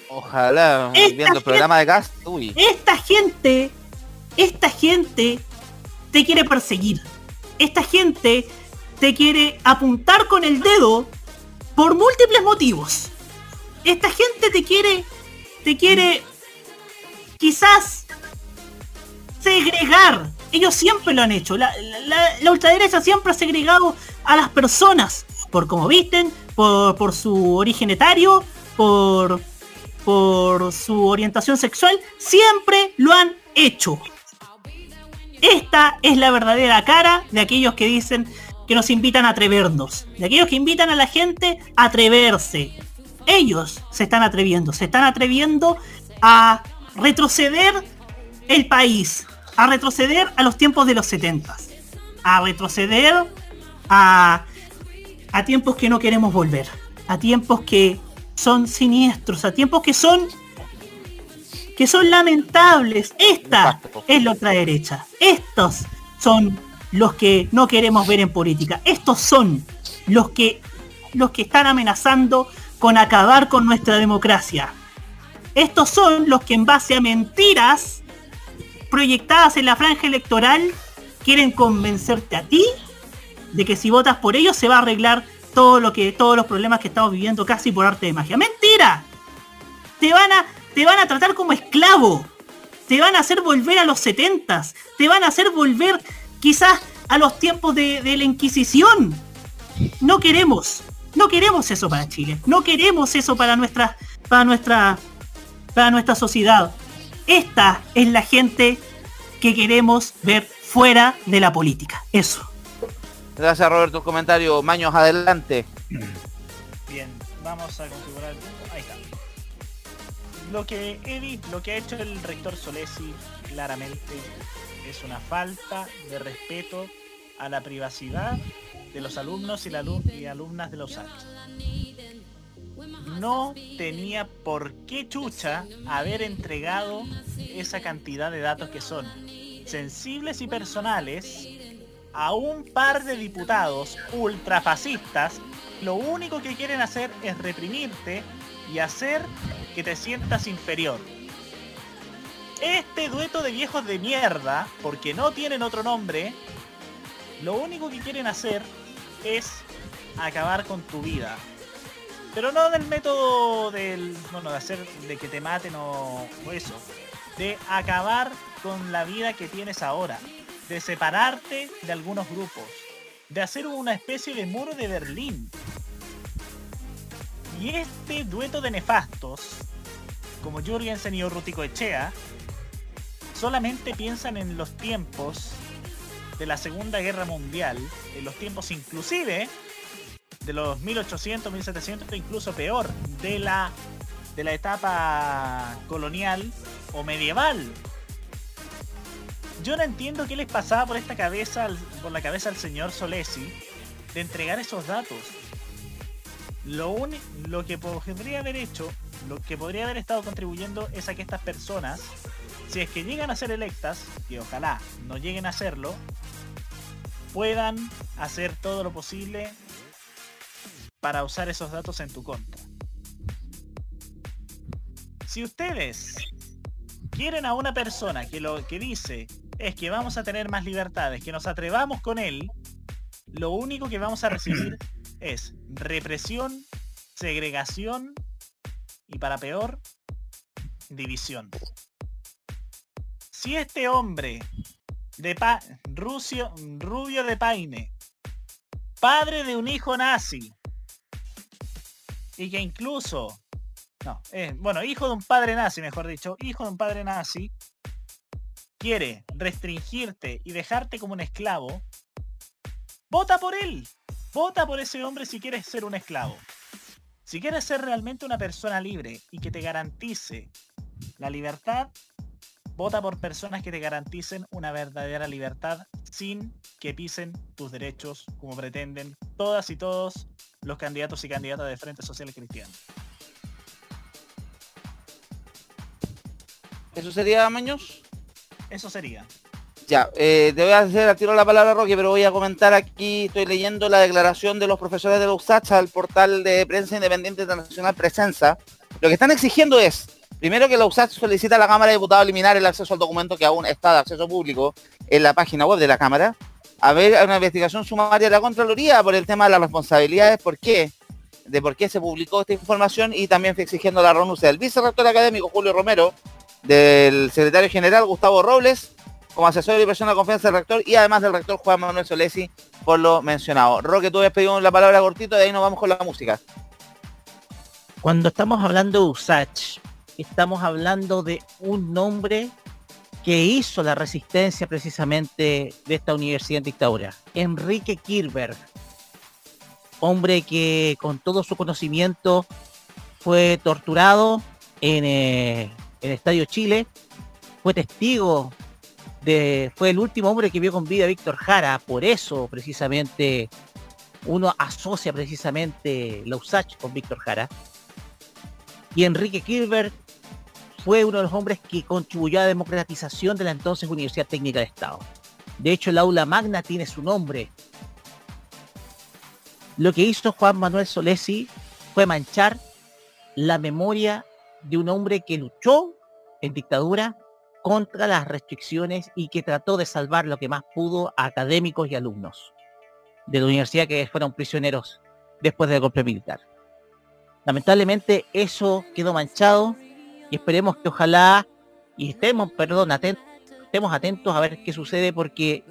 Ojalá, Esta viendo el programa de gas, uy. Esta gente, esta gente te quiere perseguir. Esta gente te quiere apuntar con el dedo por múltiples motivos. Esta gente te quiere, te quiere quizás segregar. Ellos siempre lo han hecho. La, ultraderecha siempre ha segregado a las personas por cómo visten, por, su origen etario, por su orientación sexual. Siempre lo han hecho. Esta es la verdadera cara de aquellos que dicen que nos invitan a atrevernos, de aquellos que invitan a la gente a atreverse. Ellos se están atreviendo, se están atreviendo a retroceder el país, a retroceder a los tiempos de los 70, a retroceder a, a tiempos que no queremos volver, a tiempos que son siniestros, a tiempos que son que son lamentables. Esta es la otra derecha. Estos son los que no queremos ver en política. Estos son los que los que están amenazando con acabar con nuestra democracia. Estos son los que en base a mentiras proyectadas en la franja electoral quieren convencerte a ti de que si votas por ellos se va a arreglar todo lo que todos los problemas que estamos viviendo casi por arte de magia. Mentira. Te van a te van a tratar como esclavo. Te van a hacer volver a los 70 Te van a hacer volver quizás a los tiempos de, de la Inquisición. No queremos. No queremos eso para Chile. No queremos eso para nuestra, para nuestra, para nuestra sociedad. Esta es la gente que queremos ver fuera de la política. Eso. Gracias Roberto, comentario. Maños, adelante. Bien, vamos a configurar. Ahí está. Lo que he vi- lo que ha hecho el rector Solesi claramente es una falta de respeto a la privacidad de los alumnos y, la alumnas de los años. No tenía por qué chucha haber entregado esa cantidad de datos que son sensibles y personales a un par de diputados ultrafascistas. Lo único que quieren hacer es reprimirte y hacer que te sientas inferior. Este dueto de viejos de mierda, porque no tienen otro nombre, lo único que quieren hacer es acabar con tu vida. Pero no del método del, bueno, de hacer, de que te maten o, eso. De acabar con la vida que tienes ahora. De separarte de algunos grupos. De hacer una especie de muro de Berlín. Y este dueto de nefastos, como Jürgensen y Urrutico Echea, solamente piensan en los tiempos de la Segunda Guerra Mundial, en los tiempos inclusive de los 1800, 1700, incluso peor, de la, de la etapa colonial o medieval. Yo no entiendo qué les pasaba por esta cabeza, por la cabeza al señor Solesi de entregar esos datos. Lo, uni- lo que podría haber hecho, lo que podría haber estado contribuyendo es a que estas personas, si es que llegan a ser electas, y ojalá no lleguen a serlo, puedan hacer todo lo posible para usar esos datos en tu contra. Si ustedes quieren a una persona que lo que dice es que vamos a tener más libertades, que nos atrevamos con él, lo único que vamos a recibir es represión, segregación y para peor, división. Si este hombre de pa rubio de Paine, padre de un hijo nazi, y que incluso, no, eh, bueno, hijo de un padre nazi, mejor dicho, hijo de un padre nazi, quiere restringirte y dejarte como un esclavo, vota por él. Vota por ese hombre si quieres ser un esclavo. Si quieres ser realmente una persona libre y que te garantice la libertad, vota por personas que te garanticen una verdadera libertad sin que pisen tus derechos como pretenden todas y todos los candidatos y candidatas de Frente Social Cristiano. ¿Eso sería, Maños? Eso sería. Ya, eh, te voy a hacer al tiro la palabra, Roque, pero voy a comentar aquí, estoy leyendo la declaración de los profesores de la al portal de prensa independiente internacional Presenza. Lo que están exigiendo es, primero que la USACH solicita a la Cámara de Diputados eliminar el acceso al documento que aún está de acceso público en la página web de la Cámara, a ver una investigación sumaria de la Contraloría por el tema de las responsabilidades, por qué, de por qué se publicó esta información y también exigiendo la renuncia del vicerrector académico Julio Romero, del secretario general Gustavo Robles, como asesor y persona de confianza del rector y además del rector Juan Manuel Solesi por lo mencionado. Roque, tú habías pedido la palabra cortito de ahí nos vamos con la música. Cuando estamos hablando de USACH, estamos hablando de un nombre que hizo la resistencia precisamente de esta universidad en dictadura. Enrique Kirberg, hombre que con todo su conocimiento fue torturado en, eh, en el Estadio Chile, fue testigo de, fue el último hombre que vio con vida a Víctor Jara, por eso precisamente uno asocia precisamente la USACH con Víctor Jara. Y Enrique Kirberg fue uno de los hombres que contribuyó a la democratización de la entonces Universidad Técnica de Estado. De hecho, el aula magna tiene su nombre. Lo que hizo Juan Manuel Solesi fue manchar la memoria de un hombre que luchó en dictadura contra las restricciones y que trató de salvar lo que más pudo a académicos y alumnos de la universidad que fueron prisioneros después del golpe militar. Lamentablemente eso quedó manchado y esperemos que ojalá y estemos, perdón, atentos, estemos atentos a ver qué sucede porque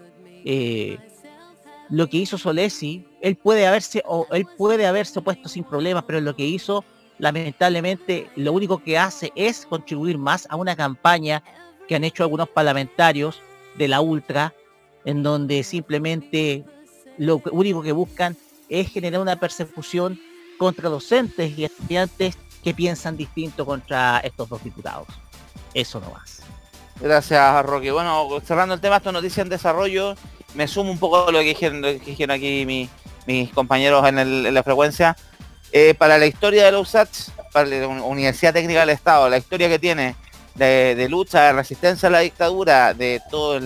eh, lo que hizo Solesi, él puede haberse o él puede haberse opuesto sin problemas, pero lo que hizo lamentablemente lo único que hace es contribuir más a una campaña que han hecho algunos parlamentarios de la ultra en donde simplemente lo único que buscan es generar una persecución contra docentes y estudiantes que piensan distinto contra estos dos diputados. Eso no más. Gracias, Roque. Bueno, cerrando el tema, esta noticia en desarrollo, me sumo un poco a lo que dijeron, que dijeron aquí mi- mis compañeros en, la frecuencia. Eh, para la historia de la USACH, para la Uni- Universidad Técnica del Estado, la historia que tiene de, lucha, de resistencia a la dictadura, de toda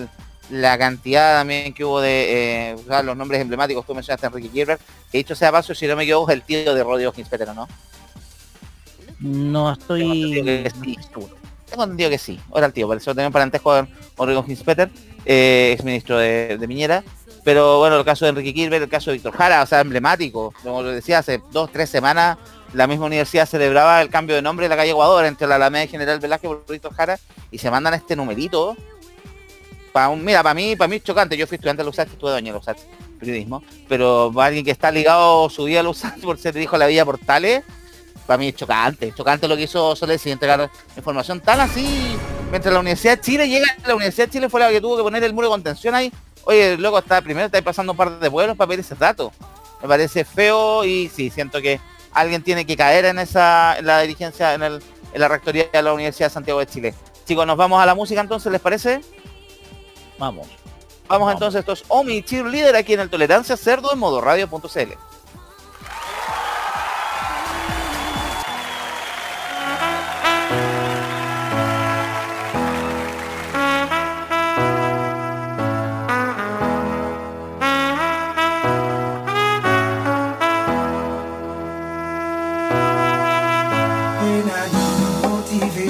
la cantidad también que hubo de eh, los nombres emblemáticos, tú mencionaste a Enrique Gilbert, que dicho sea paso, si no me equivoco, es el tío de Rodrigo Ginspeter, ¿no? No estoy... Tengo entendido que sí, ahora el tío, por eso tenemos parentesco con Rodrigo Ginspeter, eh, ex ministro de, de Miñera. Pero bueno, el caso de Enrique Gilbert, el caso de Víctor Jara, o sea, emblemático. Como lo decía, hace dos, tres semanas la misma universidad celebraba el cambio de nombre de la calle Ecuador entre la Alameda y General Velázquez por Víctor Jara y se mandan este numerito. Pa un, mira, para mí, para mí es chocante. Yo fui estudiante de la USACH, estuve doña de la periodismo. Pero para alguien que está ligado su día a la por ser dijo la vía Portales, para mí es chocante. Chocante lo que hizo Soles y entregar información tan así. Mientras la Universidad de Chile llega, la Universidad de Chile fue la que tuvo que poner el muro de contención ahí. Oye, loco, está primero está pasando un par de pueblos para pedir ese dato. Me parece feo y sí, siento que alguien tiene que caer en esa en la dirigencia, en, el, en la rectoría de la Universidad de Santiago de Chile. Chicos, nos vamos a la música entonces, ¿les parece? Vamos. Vamos, entonces, esto es Omi Cheerleader aquí en el Tolerancia Cerdo en modo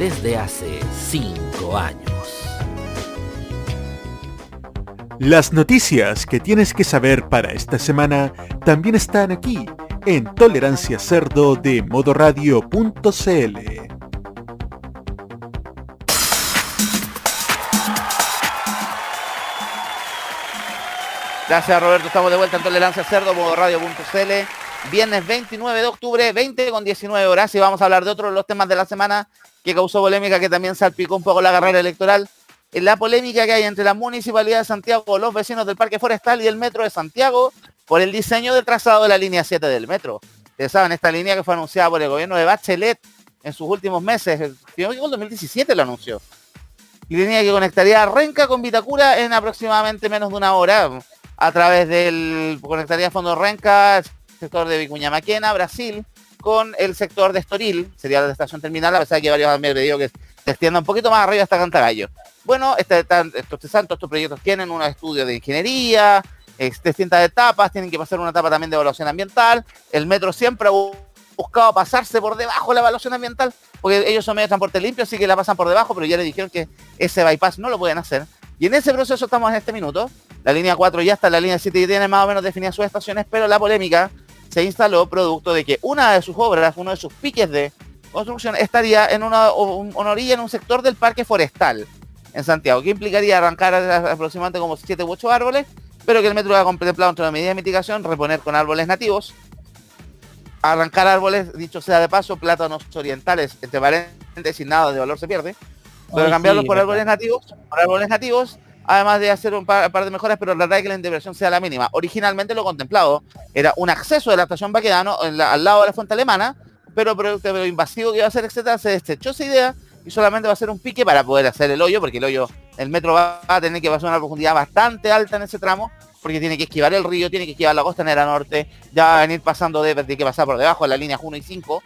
desde hace 5 años. Las noticias que tienes que saber para esta semana también están aquí en Tolerancia Cerdo de modoradio.cl. Gracias Roberto, estamos de vuelta en Tolerancia Cerdo, modoradio.cl. Viernes 29 de octubre, 20 con 19 horas y vamos a hablar de otro de los temas de la semana que causó polémica, que también salpicó un poco la carrera electoral. En la polémica que hay entre la Municipalidad de Santiago, los vecinos del Parque Forestal y el Metro de Santiago por el diseño del trazado de la línea 7 del metro. Ustedes saben, esta línea que fue anunciada por el gobierno de Bachelet en sus últimos meses, el 2017 lo anunció. Línea que conectaría Renca con Vitacura en aproximadamente menos de una hora a través del conectaría Fondo Renca, sector de Vicuña Maquena, Brasil, con el sector de Estoril, sería la estación terminal, a pesar de que varios han pedido que se extienda un poquito más arriba hasta Cantagallo. Bueno, este, tan- estos, proyectos tienen unos estudios de ingeniería, eh, distintas etapas, tienen que pasar una etapa también de evaluación ambiental. El metro siempre ha bu- buscado pasarse por debajo de la evaluación ambiental, porque ellos son medio de transporte limpio, así que la pasan por debajo, pero ya le dijeron que ese bypass no lo pueden hacer. Y en ese proceso estamos en este minuto. La línea 4 ya está, la línea 7 ya tiene más o menos definidas sus estaciones, pero la polémica se instaló producto de que una de sus obras, uno de sus piques de construcción, estaría en una, una orilla, en un sector del parque forestal en Santiago, que implicaría arrancar aproximadamente como 7 u 8 árboles, pero que el metro ha contemplado entre la medida de mitigación reponer con árboles nativos, arrancar árboles, dicho sea de paso, plátanos orientales, entre paréntesis, nada de valor se pierde, pero cambiarlos sí, por verdad. árboles nativos, por árboles nativos, además de hacer un par, de mejoras, pero tratar de que la integración sea la mínima. Originalmente lo contemplado era un acceso de la estación Baquedano la- al lado de la fuente alemana, pero producto de invasivo que iba a ser, etcétera, se desechó esa idea y solamente va a ser un pique para poder hacer el hoyo, porque el hoyo, el metro va a tener que pasar una profundidad bastante alta en ese tramo, porque tiene que esquivar el río, tiene que esquivar la costanera norte, ya va a venir pasando de, tiene que pasar por debajo de las líneas 1 y 5,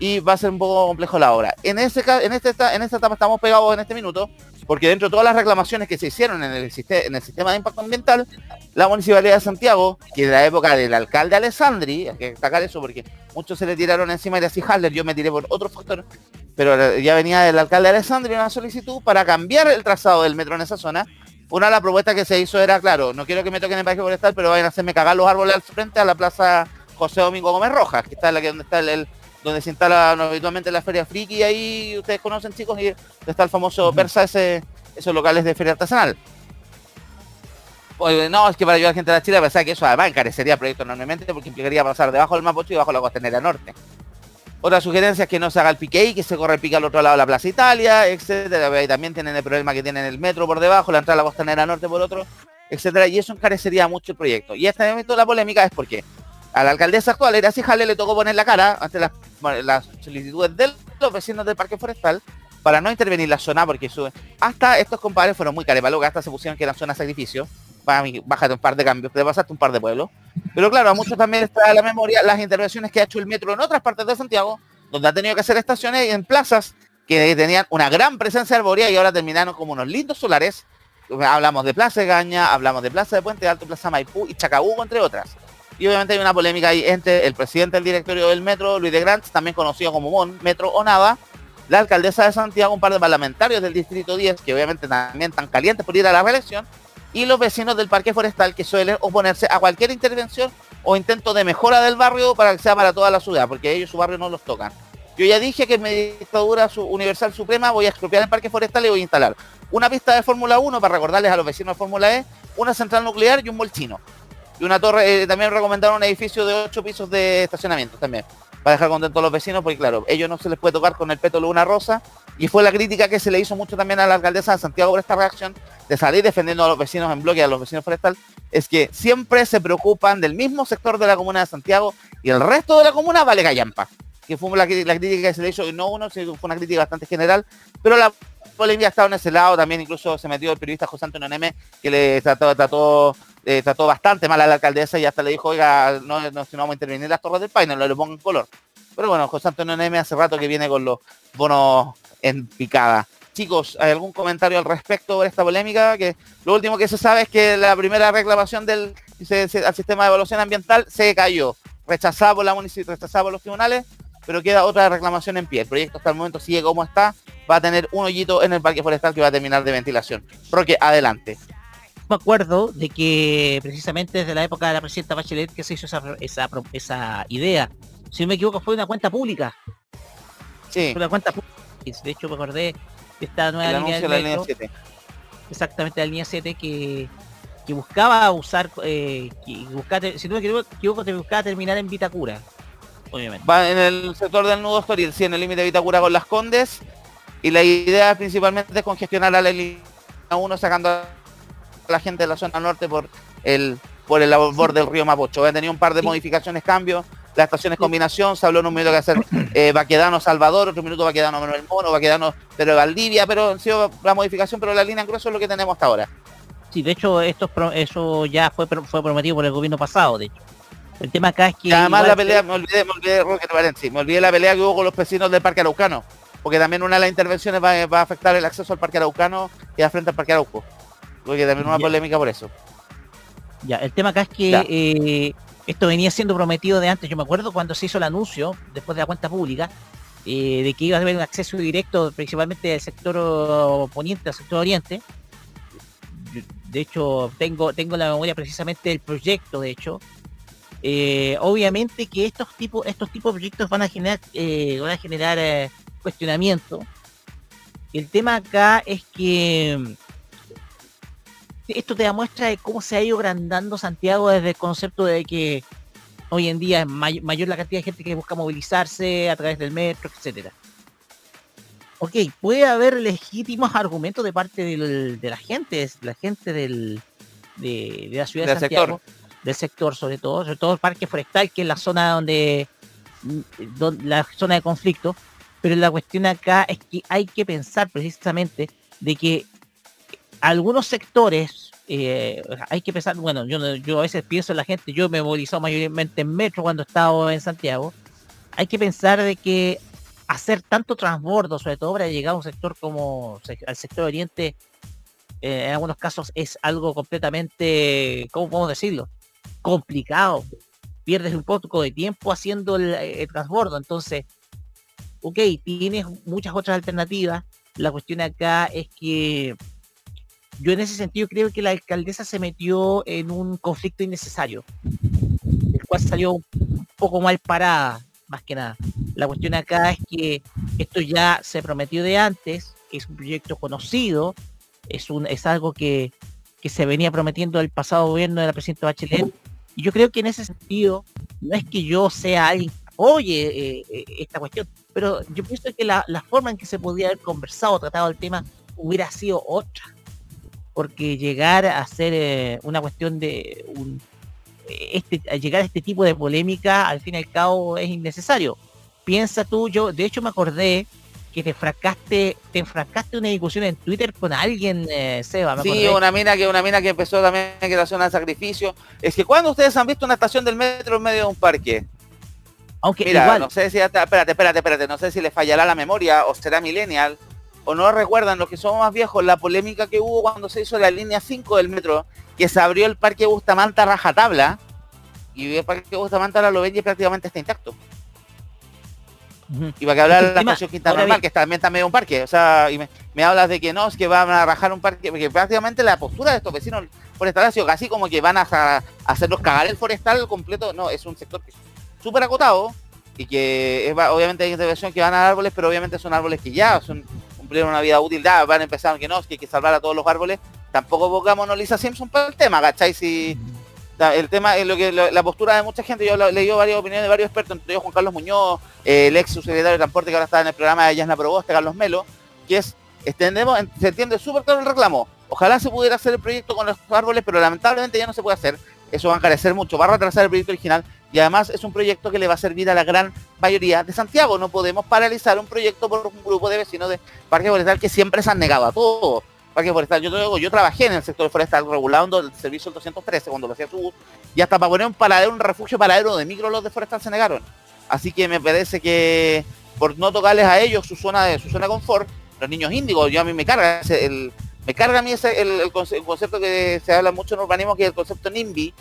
y va a ser un poco complejo la obra. En ese en este en esta etapa estamos pegados en este minuto, porque dentro de todas las reclamaciones que se hicieron en el, sistema de impacto ambiental, la Municipalidad de Santiago, que en la época del alcalde Alessandri, hay que destacar eso porque muchos se le tiraron encima de así Hasler, yo me tiré por otro factor, pero ya venía del alcalde Alessandri una solicitud para cambiar el trazado del metro en esa zona. Una de las propuestas que se hizo era, claro, no quiero que me toquen el parque forestal, pero vayan a hacerme cagar los árboles al frente a la plaza José Domingo Gómez Rojas, que está en la que donde está el, el- donde se instala habitualmente la feria friki y ahí ustedes conocen chicos y está el famoso Persa ese esos locales de feria artesanal. Pues, no, es que para ayudar a la gente de la Chile, pensaba que eso además encarecería el proyecto enormemente porque implicaría pasar debajo del Mapocho y bajo la costanera norte. Otra sugerencia es que no se haga el pique ahí, que se corre el pique al otro lado de la Plaza Italia, etcétera. Y también tienen el problema que tienen el metro por debajo, la entrada a la costanera norte por otro, etcétera. Y eso encarecería mucho el proyecto. Y este momento la polémica es porque a la alcaldesa actual, Eracy Jale, le tocó poner la cara ante las, solicitudes de los vecinos del Parque Forestal para no intervenir la zona, porque hasta estos compadres fueron muy carepalos, hasta se pusieron que eran zona sacrificio. Para mí, bájate un par de cambios, te pasaste un par de pueblos. Pero claro, a muchos también trae a la memoria las intervenciones que ha hecho el metro en otras partes de Santiago, donde ha tenido que hacer estaciones en plazas que tenían una gran presencia arbórea y ahora terminaron como unos lindos solares. Hablamos de Plaza de Gaña, hablamos de Plaza de Puente Alto, Plaza Maipú y Chacabuco, entre otras. Y obviamente hay una polémica ahí entre el presidente del directorio del metro, Luis de Grant, también conocido como MON, Metro o Nada, la alcaldesa de Santiago, un par de parlamentarios del distrito 10, que obviamente también están calientes por ir a la reelección, y los vecinos del parque forestal que suelen oponerse a cualquier intervención o intento de mejora del barrio para que sea para toda la ciudad, porque ellos su barrio no los tocan. Yo ya dije que en mi dictadura universal suprema voy a expropiar el parque forestal y voy a instalar una pista de Fórmula 1 para recordarles a los vecinos de Fórmula E, una central nuclear y un molchino. Y una torre, eh, también recomendaron un edificio de 8 pisos de estacionamiento también, para dejar contentos a los vecinos, porque claro, ellos no se les puede tocar con el pétalo una rosa, y fue la crítica que se le hizo mucho también a la alcaldesa de Santiago por esta reacción, de salir defendiendo a los vecinos en bloque, a los vecinos forestal, es que siempre se preocupan del mismo sector de la comuna de Santiago, y el resto de la comuna vale gallampa. Que fue la, crítica que se le hizo, y no uno, fue una crítica bastante general, pero la polémica ha estado en ese lado, también incluso se metió el periodista José Antonio Neme, que le trató, eh, trató bastante mal a la alcaldesa y hasta le dijo, oiga, no, no, si no vamos a intervenir en las torres del paine, no le pongo en color. Pero bueno, José Antonio Neme hace rato que viene con los bonos en picada. Chicos, ¿hay algún comentario al respecto de esta polémica? Que lo último que se sabe es que la primera reclamación del al sistema de evaluación ambiental se cayó, rechazada por la municipalidad, rechazada por los tribunales, pero queda otra reclamación en pie. El proyecto hasta el momento sigue como está, va a tener un hoyito en el parque forestal que va a terminar de ventilación. Roque, adelante. Me acuerdo de que precisamente desde la época de la presidenta Bachelet que se hizo esa, esa, esa idea. Si no me equivoco, fue una cuenta pública. Sí. Fue una cuenta pública. De hecho, me acordé de esta nueva El línea del de la línea metro, 7. exactamente la línea 7 que, que buscaba usar, eh, que buscaba, si no me equivoco, te buscaba terminar en Vitacura, obviamente. Va en el sector del nudo Estoril, sí, en el límite de Vitacura con las Condes. Y la idea principalmente es congestionar a la línea 1 sacando la gente de la zona norte por el por el borde del río Mapocho. Han tenido un par de modificaciones, cambios. Las estaciones combinación, se habló en un minuto que hacer eh, Baquedano Salvador, otro minuto Baquedano Manuel Mono, Baquedano pero Valdivia, pero ha sido la modificación, pero la línea en grueso es lo que tenemos hasta ahora. Sí, de hecho, esto, es eso ya fue, fue prometido por el gobierno pasado, de hecho. El tema acá es que... Además la que- pelea, me olvidé, me olvidé, Roque, me olvidé la pelea que hubo con los vecinos del Parque Araucano, porque también una de las intervenciones va, va a afectar el acceso al Parque Araucano y a frente al Parque Arauco. Porque también una polémica por eso. Ya, el tema acá es que eh, esto venía siendo prometido de antes. Yo me acuerdo cuando se hizo el anuncio, después de la cuenta pública, eh, de que iba a haber un acceso directo principalmente del sector poniente al sector oriente. De hecho, tengo, tengo la memoria precisamente del proyecto, de hecho. Eh, obviamente que estos tipos, estos tipos de proyectos van a generar, eh, van a generar cuestionamiento. El tema acá es que esto te da muestra de cómo se ha ido agrandando Santiago desde el concepto de que hoy en día es may- mayor la cantidad de gente que busca movilizarse a través del metro, etcétera. Ok, puede haber legítimos argumentos de parte del- de la gente, es la gente del, de, de la ciudad de Del Santiago, del sector sobre todo, sobre todo el parque forestal, que es la zona donde, don- la zona de conflicto, pero la cuestión acá es que hay que pensar precisamente de que algunos sectores eh, hay que pensar, bueno, yo, yo a veces pienso en la gente, yo me he movilizado mayormente en metro cuando he estado en Santiago, hay que pensar de que hacer tanto transbordo, sobre todo para llegar a un sector como al sector oriente, eh, en algunos casos es algo completamente, ¿cómo podemos decirlo? Complicado. Pierdes un poco de tiempo haciendo el, el transbordo. Entonces, ok, tienes muchas otras alternativas. La cuestión acá es que yo en ese sentido creo que la alcaldesa se metió en un conflicto innecesario, el cual salió un poco mal parada, más que nada. La cuestión acá es que esto ya se prometió de antes, es un proyecto conocido, es, un, es algo que, que se venía prometiendo el pasado gobierno de la presidenta Bachelet, y yo creo que en ese sentido, no es que yo sea alguien que apoye eh, eh, esta cuestión, pero yo pienso que la, la forma en que se podía haber conversado, tratado el tema, hubiera sido otra porque llegar a hacer eh, una cuestión de un, este, a llegar a este tipo de polémica al fin y al cabo es innecesario. Piensa tú, yo de hecho me acordé que te enfrascaste, te enfrascaste en una discusión en Twitter con alguien, eh, Seba, me Sí, acordé. una mina que una mina que empezó también que era zona de sacrificio. Es que cuando ustedes han visto una estación del metro en medio de un parque. Aunque Mira, igual, no sé si hasta, espérate, espérate, espérate, no sé si le fallará la memoria o será millennial o no recuerdan los que somos más viejos la polémica que hubo cuando se hizo la línea 5 del metro, que se abrió el parque Bustamante a rajatabla y el parque Bustamante ahora lo ven y prácticamente está intacto. Y para que hablar de la estación Quinta ahora Normal, que también está medio un parque. O sea, y me, me hablas de que no, es que van a rajar un parque, porque prácticamente la postura de estos vecinos forestales ha sido casi como que van a, a hacerlos cagar el forestal completo. No, es un sector que es súper acotado y que es, obviamente hay intervención que van a árboles, pero obviamente son árboles que ya son cumplieron una vida útil, ya van a empezar que no, que hay que salvar a todos los árboles. Tampoco pongamos a Lisa Simpson para el tema, ¿cachai? Si el tema es lo que la postura de mucha gente, yo he leído varias opiniones de varios expertos, entre ellos Juan Carlos Muñoz, eh, el ex subsecretario de Transporte que ahora está en el programa de Yasna Proboste, Carlos Melo, que es, extendemos, en- se entiende súper claro el reclamo. Ojalá se pudiera hacer el proyecto con los árboles, pero lamentablemente ya no se puede hacer. Eso va a encarecer mucho, va a retrasar el proyecto original y además es un proyecto que le va a servir a la gran mayoría de Santiago. No podemos paralizar un proyecto por un grupo de vecinos de Parque Forestal que siempre se han negado a todo. Parque Forestal, yo, yo trabajé en el sector forestal regulando el servicio del 213 cuando lo hacía su y hasta para poner un paradero, un refugio paradero de micro los de forestal se negaron. Así que me parece que por no tocarles a ellos su zona de su zona confort, los niños índigos, yo a mí me carga el, me carga a mí ese, el, el conce- el concepto que se habla mucho en urbanismo, que es el concepto NIMBY,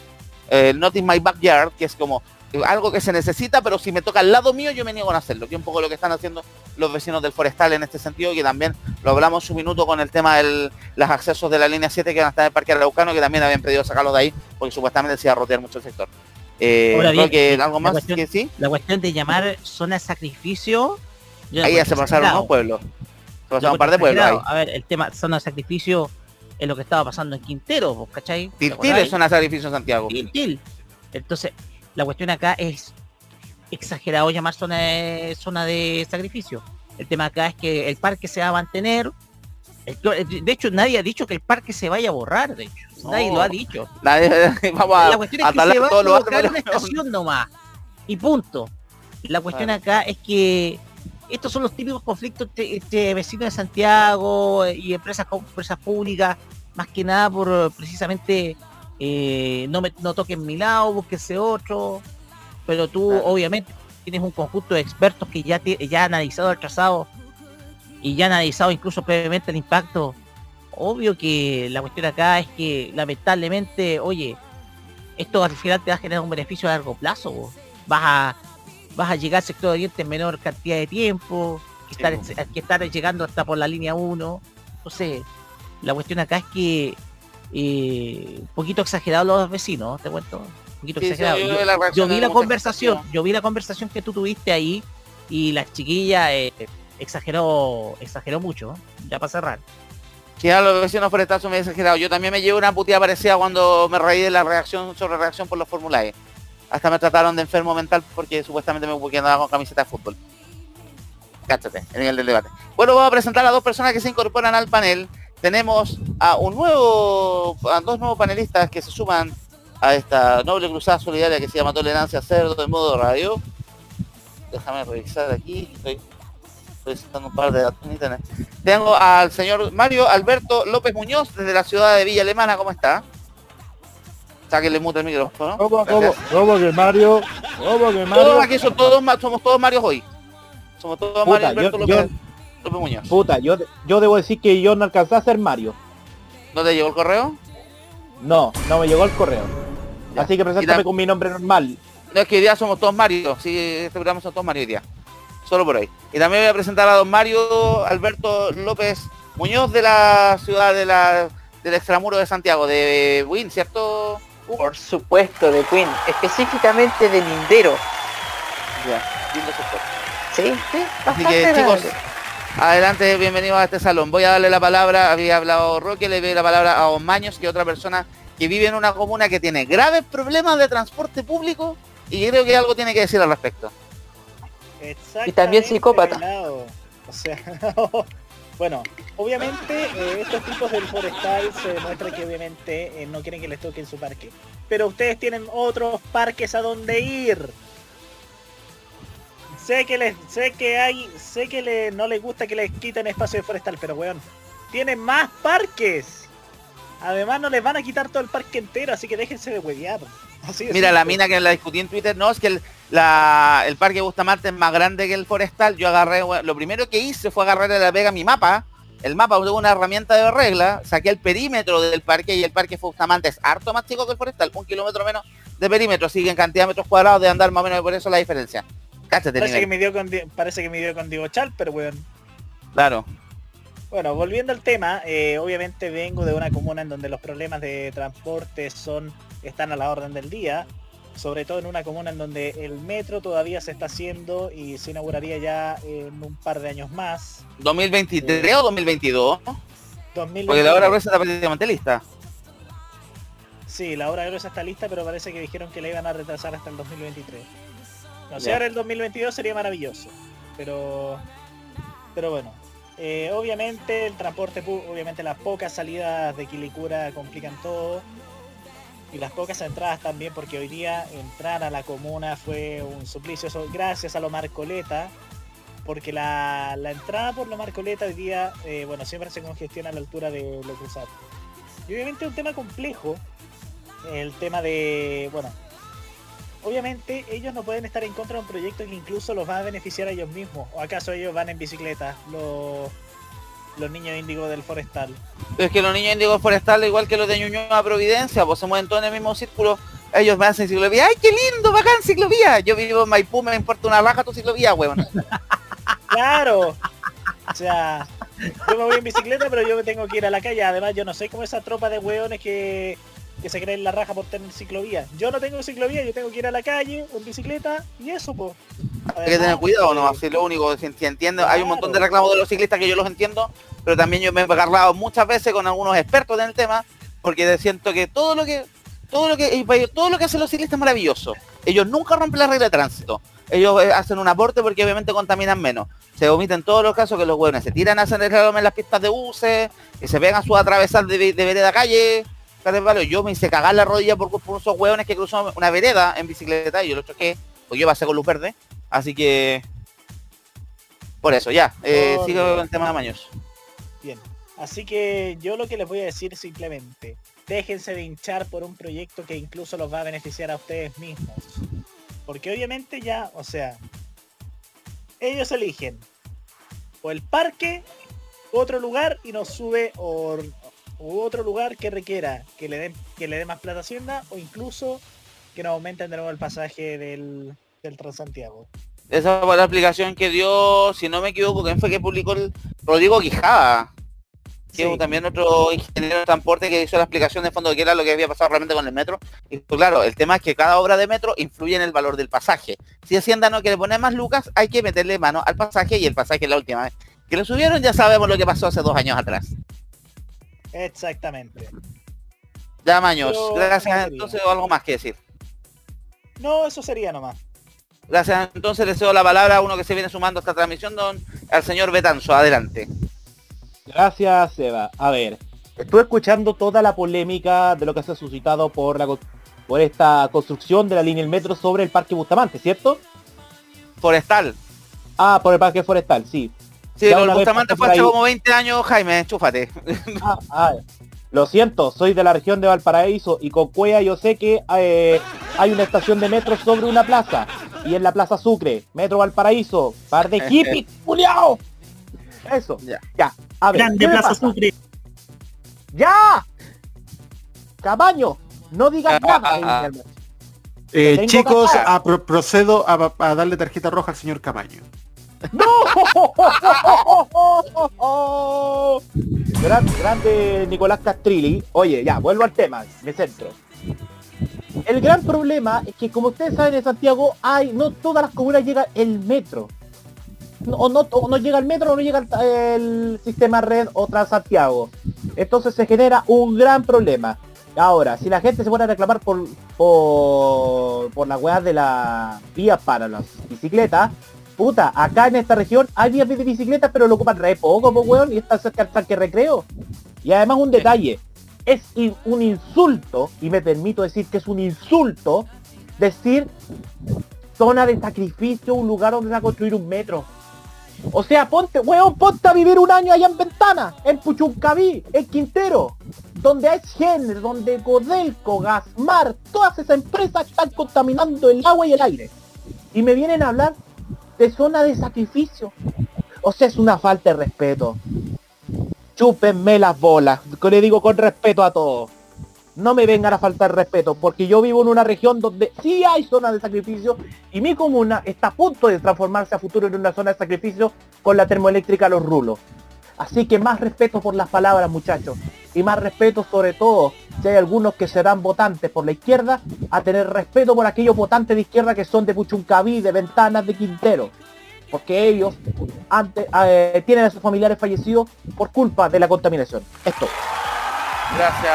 el Not in My Backyard, que es como algo que se necesita, pero si me toca al lado mío, yo me niego a hacerlo, que es un poco lo que están haciendo los vecinos del forestal en este sentido, que también lo hablamos un minuto con el tema de los accesos de la línea 7 que van a estar en el Parque Araucano, que también habían pedido sacarlos de ahí, porque supuestamente se iba a rotear mucho el sector. Eh, Ahora creo que la algo más cuestión- que sí, la cuestión de llamar zona de sacrificio, ahí ya se pasaron dos pueblos. Se pasaron un par de pueblos ahí. A ver, el tema zona de sacrificio es lo que estaba pasando en Quintero, ¿vos ¿cachai? ¿Te Tiltil es una sacrificio en Santiago. Tiltil. Entonces, la cuestión acá es exagerado llamar zona de, zona de sacrificio. El tema acá es que el parque se va a mantener. El- De hecho, nadie ha dicho que el parque se vaya a borrar, de hecho. Nadie lo ha dicho. Nadie- vamos a, la cuestión es que se va a colocar una estación nomás. Y punto. La cuestión acá es que estos son los típicos conflictos entre, entre vecinos de Santiago y empresas, empresas públicas, más que nada por eh, precisamente eh, no, me, no toquen mi lado, búsquense otro. Pero tú obviamente tienes un conjunto de expertos que ya, te- ya han analizado el trazado y ya han analizado incluso previamente el impacto. Obvio que la cuestión acá es que lamentablemente, oye, esto al final te va a generar un beneficio a largo plazo. vos. Vas a vas a llegar al sector oriente en menor cantidad de tiempo, que estar, que estar llegando hasta por la línea 1. Entonces, la cuestión acá es que eh, un poquito exagerado los vecinos, te cuento. Un poquito Sí, exagerado. yo vi la conversación, yo vi la conversación que tú tuviste ahí y la chiquilla eh, exageró, exageró mucho, ya para cerrar. Que a los vecinos forestales son medio exagerados. Yo también me llevo una puteada parecida cuando me reí de la reacción sobre reacción por los formularios. Hasta me trataron de enfermo mental porque supuestamente me porque andaba con camiseta de fútbol. Cáchate, en el del debate. Bueno, vamos a presentar a dos personas que se incorporan al panel. Tenemos a un nuevo, dos nuevos panelistas que se suman a esta noble cruzada solidaria que se llama Tolerancia Cerdo en modo radio. Déjame revisar aquí. Estoy solicitando un par de datos en internet. Tengo al señor Mario Alberto López Muñoz desde la ciudad de Villa Alemana. ¿Cómo está? Sáquenle mute el micrófono. ¿Cómo, cómo, cómo que Mario? ¿Cómo que Mario? Todos aquí son todos, ma- somos todos Marios hoy. Somos todos Puta, Mario Alberto yo- López, López Muñoz. Puta, yo, yo debo decir que yo no alcancé a ser Mario. ¿No te llegó el correo? No, no me llegó el correo. Así que preséntame con mi nombre normal. No, es que hoy día somos todos Mario. Sí, este programa son todos Mario hoy día. Solo por hoy. Y también voy a presentar a don Mario Alberto López Muñoz de la ciudad de la, del extramuro de Santiago, de Win, ¿cierto? Por supuesto, de Queen, específicamente de Lindero. Ya, lindo. Sí, sí, Así que chicos, adelante, bienvenidos a este salón. Voy a darle la palabra, había hablado Roque, le doy la palabra a Don Maños, que es otra persona que vive en una comuna que tiene graves problemas de transporte público y creo que algo tiene que decir al respecto. Y también psicópata. pelado. O sea, bueno, obviamente eh, estos tipos del forestal se demuestra que obviamente eh, no quieren que les toquen su parque. Pero ustedes tienen otros parques a donde ir. Sé que les, sé que hay, sé que le, no les gusta que les quiten espacio de forestal, pero weón, tienen más parques. Además no les van a quitar todo el parque entero, así que déjense de huevear. Así Mira, la mina que la discutí en Twitter, no, es que el, la- el parque Bustamante es más grande que el forestal. Yo agarré, lo primero que hice fue agarrarle la pega a mi mapa. El mapa usé una herramienta de regla, saqué el perímetro del parque y el parque Bustamante es harto más chico que el forestal, un kilómetro menos de perímetro, así que en cantidad de metros cuadrados de andar más o menos por eso la diferencia. Cáchate, Parece que nivel. midió con, parece que midió con Diego Chal, pero weón. Claro. Bueno, volviendo al tema, eh, obviamente vengo de una comuna en donde los problemas de transporte son están a la orden del día, sobre todo en una comuna en donde el metro todavía se está haciendo y se inauguraría ya en un par de años más. 2023 o 2022, 2023. porque la hora gruesa está prácticamente lista. Sí, la obra gruesa está lista, pero parece que dijeron que la iban a retrasar hasta el 2023. No sé, ahora el 2022 sería maravilloso. Pero, pero bueno. Eh, obviamente el transporte, obviamente las pocas salidas de Quilicura complican todo. Y las pocas entradas también, porque hoy día entrar a la comuna fue un suplicio. Eso gracias a lo Marcoleta. Porque la, la entrada por lo Marcoleta hoy día, eh, bueno, siempre se congestiona a la altura de lo cruzado. Y obviamente un tema complejo, el tema de, bueno, obviamente ellos no pueden estar en contra de un proyecto que incluso los va a beneficiar a ellos mismos. ¿O acaso ellos van en bicicleta, los, los niños índigo del forestal? Es que los niños índigos forestales, igual que los de Ñuñoa Providencia, pues se mueven todos en el mismo círculo. Ellos me hacen ciclovía. ¡Ay, qué lindo! ¡Bacán ciclovía! Yo vivo en Maipú, me importa una raja tu ciclovía, weón. Claro. O sea, yo me voy en bicicleta, pero yo me tengo que ir a la calle. Además, yo no soy como esa tropa de hueones que, que se creen la raja por tener ciclovía. Yo no tengo ciclovía, yo tengo que ir a la calle en bicicleta y eso, pues. Hay que tener cuidado, ¿no? Así lo único, si, si entiendo, hay un montón de reclamos de los ciclistas que yo los entiendo, pero también yo me he agarrado muchas veces con algunos expertos en el tema, porque siento que todo lo que todo lo que todo lo que hacen los ciclistas es maravilloso. Ellos nunca rompen la regla de tránsito. Ellos eh, hacen un aporte porque obviamente contaminan menos. Se omiten todos los casos que los hueones se tiran a hacer el en las pistas de buses, y se pegan su atravesar de, de vereda a calle. Yo me hice cagar la rodilla por, por esos hueones que cruzó una vereda en bicicleta y yo lo choqué, porque yo pasé con luz verde. Así que por eso, ya. Eh, sigo con el tema de Maños. Bien. Así que yo lo que les voy a decir simplemente, déjense de hinchar por un proyecto que incluso los va a beneficiar a ustedes mismos. Porque obviamente ya, o sea, ellos eligen o el parque, otro lugar y nos sube o, u otro lugar que requiera que le den que le dé más plata a Hacienda o incluso que nos aumenten de nuevo el pasaje del, del Transantiago. Esa fue la explicación que dio, si no me equivoco, ¿quién fue que publicó el Rodrigo Quijada? Que es también otro ingeniero de transporte que hizo la explicación de fondo de qué era lo que había pasado realmente con el metro. Y pues claro, el tema es que cada obra de metro influye en el valor del pasaje. Si Hacienda no quiere poner más lucas, hay que meterle mano al pasaje y el pasaje la última vez que lo subieron ya sabemos lo que pasó hace dos años atrás. Exactamente. Ya Maños, Pero- gracias entonces o algo más que decir. No, eso sería nomás. Gracias, entonces le cedo la palabra a uno que se viene sumando a esta transmisión, don, al señor Betanzo. Adelante. Gracias, Eva. A ver, estuve escuchando toda la polémica de lo que se ha suscitado por la por esta construcción de la línea del metro sobre el Parque Bustamante, ¿cierto? Forestal. Ah, por el Parque Forestal, sí. Sí, Ya lo Bustamante fue hace como 20 años, Jaime, chúfate. Ah, ah, lo siento, soy de la región de Valparaíso y con Cuea yo sé que eh, hay una estación de metro sobre una plaza y en la Plaza Sucre, Metro Valparaíso, par de hippies, culiao. Eso, ya, a ver, Grande ¿qué me Plaza pasa? Sucre. ¡Ya! Cabaño, no digas Ah, nada. Eh, chicos, a- procedo a, a darle tarjeta roja al señor Camaño. ¡No! Gran- grande Nicolás Castrilli. Oye, ya, vuelvo al tema, me centro. El gran problema es que como ustedes saben en Santiago hay, no todas las comunas llega el metro. O no, llega el metro o no llega el, sistema red o Transantiago. Entonces se genera un gran problema. Ahora, si la gente se pone a reclamar por, por, por las weas de la vías para las bicicletas, puta, acá en esta región hay vías de bicicletas, pero lo ocupan re poco, po, weón, y está cerca del parque recreo. Y además un detalle, es un insulto, y me permito decir que es un insulto, decir zona de sacrificio un lugar donde se va a construir un metro. O sea, ponte, weón, ponte a vivir un año allá en Ventana, en Puchuncaví, en Quintero, donde hay Gener, donde Codelco, Gasmar, todas esas empresas están contaminando el agua y el aire. Y me vienen a hablar de zona de sacrificio. O sea, es una falta de respeto. Chúpenme las bolas, le digo con respeto a todos. No me vengan a faltar respeto, porque yo vivo en una región donde sí hay zonas de sacrificio y mi comuna está a punto de transformarse a futuro en una zona de sacrificio con la termoeléctrica Los Rulos. Así que más respeto por las palabras, muchachos. Y más respeto sobre todo, si hay algunos que serán votantes por la izquierda, a tener respeto por aquellos votantes de izquierda que son de Puchuncaví, de Ventanas, de Quintero. Porque ellos antes, eh, tienen a sus familiares fallecidos por culpa de la contaminación. Esto. Gracias,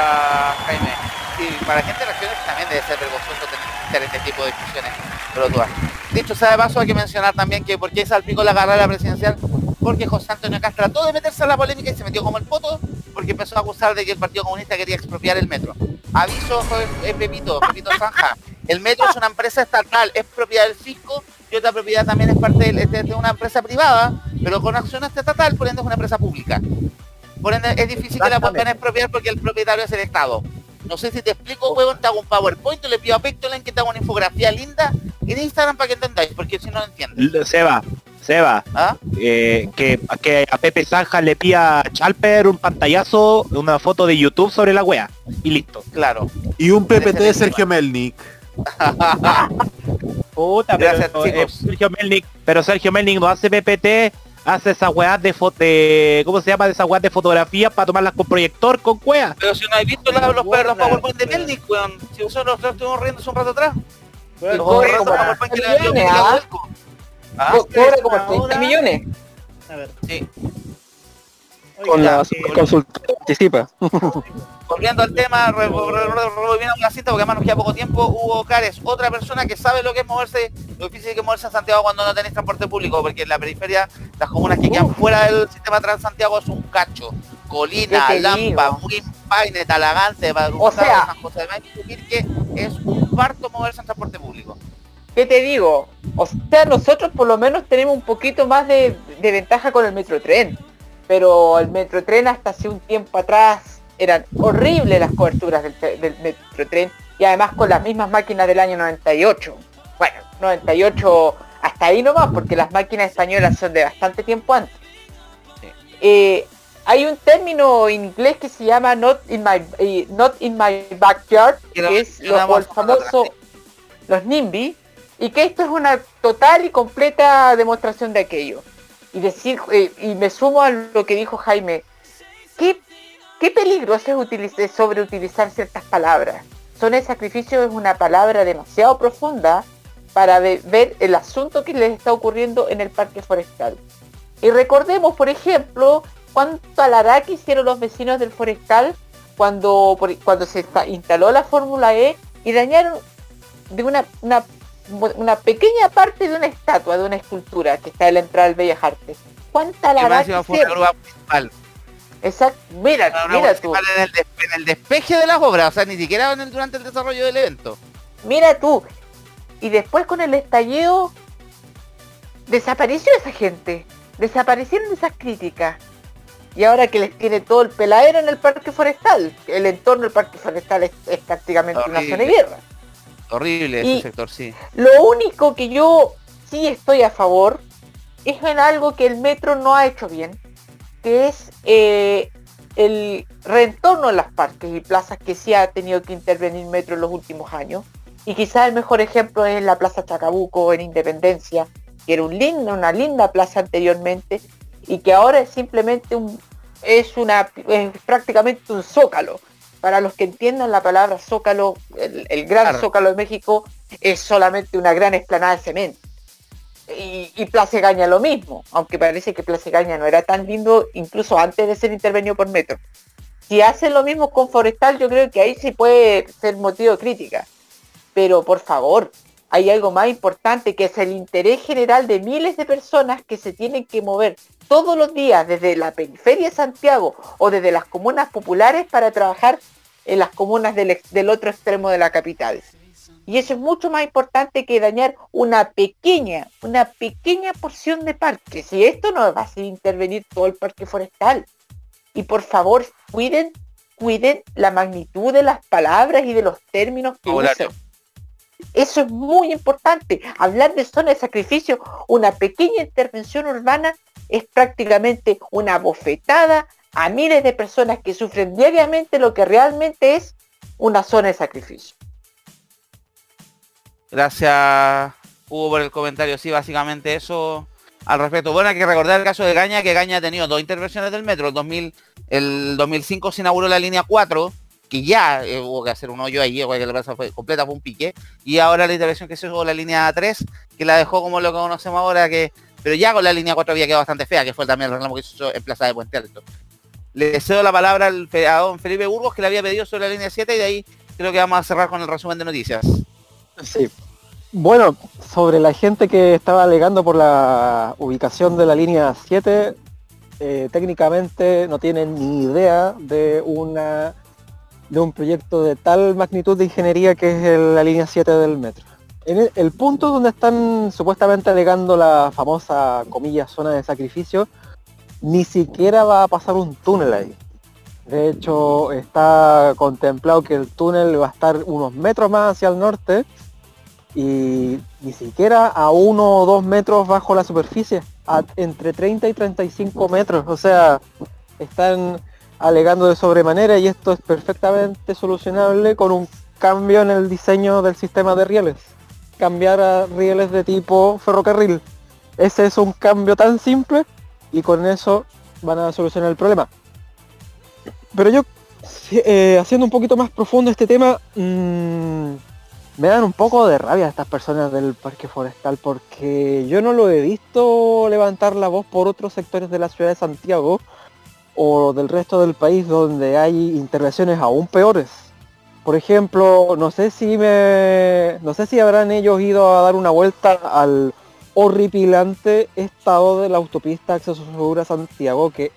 Jaime. Sí, para gente de regiones también debe ser vergonzoso tener este tipo de discusiones pelotudas. Dicho sea de paso, hay que mencionar también que por qué salpicó la carrera presidencial, porque José Antonio Castro trató de meterse en la polémica y se metió como el poto, porque empezó a acusar de que el Partido Comunista quería expropiar el metro. Aviso, es Pepito, Pepito Zanja. El metro es una empresa estatal, es propiedad del fisco y otra propiedad también es parte de, de- de una empresa privada, pero con acciones estatal, por ende es una empresa pública. Por ende es difícil que la puedan expropiar porque el propietario es el Estado. No sé si te explico, huevón, te hago un PowerPoint, le pido a Pictoline que te haga una infografía linda en Instagram para que entendáis, porque si no lo entiendes. Seba, Seba, ¿Ah? eh, que, que a Pepe Zanja le pida a Chalper un pantallazo, una foto de YouTube sobre la wea. Y listo. Claro. Y un PPT de Sergio Melnik. Puta, Gracias, pero, eh. Sergio Melnik, pero Sergio Melnik no hace PPT, hace esas weas de foto, de, ¿cómo se llama? De esas weas de fotografía para tomarlas con proyector, con wea. Pero si no habéis visto la- los, los PowerPoint de Melnik, weón, si nosotros los estuvimos riendo hace un rato atrás. Bueno, ¿ah? Como 30 millones. A ver. Sí. Con la eh, consultora participa. Volviendo al tema, re- rebobinando la cinta porque además nos queda poco tiempo, Hugo Cares, otra persona que sabe lo que es moverse, lo difícil que es moverse en Santiago cuando no tenéis transporte público, porque en la periferia, las comunas que quedan fuera del sistema Transantiago es un cacho. Colina, ¿Qué te Lampa, digo? Muquín, Paine, Talagante, O sea- San José de Maipú, que es un parto moverse en transporte público. ¿Qué te digo? O sea, nosotros por lo menos tenemos un poquito más de, de ventaja con el metrotren. Pero el metrotren hasta hace un tiempo atrás eran horribles las coberturas del, del metrotren y además con las mismas máquinas del año 98. Bueno, 98 hasta ahí nomás porque las máquinas españolas son de bastante tiempo antes. Eh, hay un término en inglés que se llama not in my, eh, not in my backyard, Que es lo- el famoso los NIMBY, y que esto es una total y completa demostración de aquello. Y decir, eh, y me sumo a lo que dijo Jaime, qué, qué peligroso es utiliz- sobreutilizar ciertas palabras. Zona de sacrificio es una palabra demasiado profunda para ve- ver el asunto que les está ocurriendo en el parque forestal. Y recordemos, por ejemplo, cuánto alará hicieron los vecinos del forestal cuando, cuando se instaló la Fórmula E y dañaron de una, una, una pequeña parte de una estatua, de una escultura que está en la entrada del Bellas Artes. ¿Cuánta encima que fue una municipal. Exacto, mira, Una mira tú. en el, en el despeje de las obras, o sea, ni siquiera en el- durante el desarrollo del evento. Mira tú. Y después con el estallido desapareció esa gente. Desaparecieron esas críticas. Y ahora que les tiene todo el peladero en el parque forestal. El entorno del parque forestal es, es prácticamente una zona de guerra. Horrible Y- ese sector, sí. Lo único que yo sí estoy a favor es en algo que el metro no ha hecho bien, que es eh, el reentorno en las parques y plazas que sí ha tenido que intervenir metro en los últimos años. Y quizás el mejor ejemplo es la Plaza Chacabuco en Independencia, que era un lindo, una linda plaza anteriormente y que ahora es simplemente un es una es prácticamente un zócalo. Para los que entiendan la palabra zócalo, el, el gran Claro. zócalo de México es solamente una gran explanada de cemento. Y, y Plaza Gaña lo mismo, aunque parece que Plaza Gaña no era tan lindo incluso antes de ser intervenido por Metro. Si hacen lo mismo con Forestal, yo creo que ahí sí puede ser motivo de crítica. Pero por favor, hay algo más importante que es el interés general de miles de personas que se tienen que mover todos los días desde la periferia de Santiago o desde las comunas populares para trabajar en las comunas del, otro extremo de la capital. Y eso es mucho más importante que dañar una pequeña, una pequeña porción de parque. Si esto no va a hacer intervenir todo el parque forestal. Y por favor, cuiden, cuiden la magnitud de las palabras y de los términos que usan. Eso es muy importante. Hablar de zona de sacrificio, una pequeña intervención urbana es prácticamente una bofetada a miles de personas que sufren diariamente lo que realmente es una zona de sacrificio. Gracias, Hugo, por el comentario. Sí, básicamente eso al respecto. Bueno, hay que recordar el caso de Gaña, que Gaña ha tenido dos intervenciones del metro. El, 2000, el 2005 se inauguró la línea 4, que ya eh, hubo que hacer un hoyo ahí, que la plaza fue completa, fue un pique. Y ahora la intervención que se hizo la línea 3, que la dejó como lo que conocemos ahora, que pero ya con la línea 4 había quedado bastante fea, que fue también el reclamo que hizo en Plaza de Puente Alto. Le cedo la palabra al, a don Felipe Burgos, que le había pedido sobre la línea 7, y de ahí creo que vamos a cerrar con el resumen de noticias. Sí. Bueno, sobre la gente que estaba alegando por la ubicación de la línea 7, eh, técnicamente no tienen ni idea de una de un proyecto de tal magnitud de ingeniería que es la línea 7 del metro. En el, punto donde están supuestamente alegando la famosa comillas zona de sacrificio, ni siquiera va a pasar un túnel ahí. De hecho, está contemplado que el túnel va a estar unos metros más hacia el norte y ni siquiera a uno o dos metros bajo la superficie, entre 30 y 35 metros. O sea, están alegando de sobremanera y esto es perfectamente solucionable con un cambio en el diseño del sistema de rieles. Cambiar a rieles de tipo ferrocarril. Ese es un cambio tan simple y con eso van a solucionar el problema. Pero yo, eh, haciendo un poquito más profundo este tema, mm, me dan un poco de rabia estas personas del parque forestal porque yo no lo he visto levantar la voz por otros sectores de la ciudad de Santiago o del resto del país donde hay intervenciones aún peores. Por ejemplo, no sé si me. no sé si habrán ellos ido a dar una vuelta al horripilante estado de la autopista acceso sur a Santiago que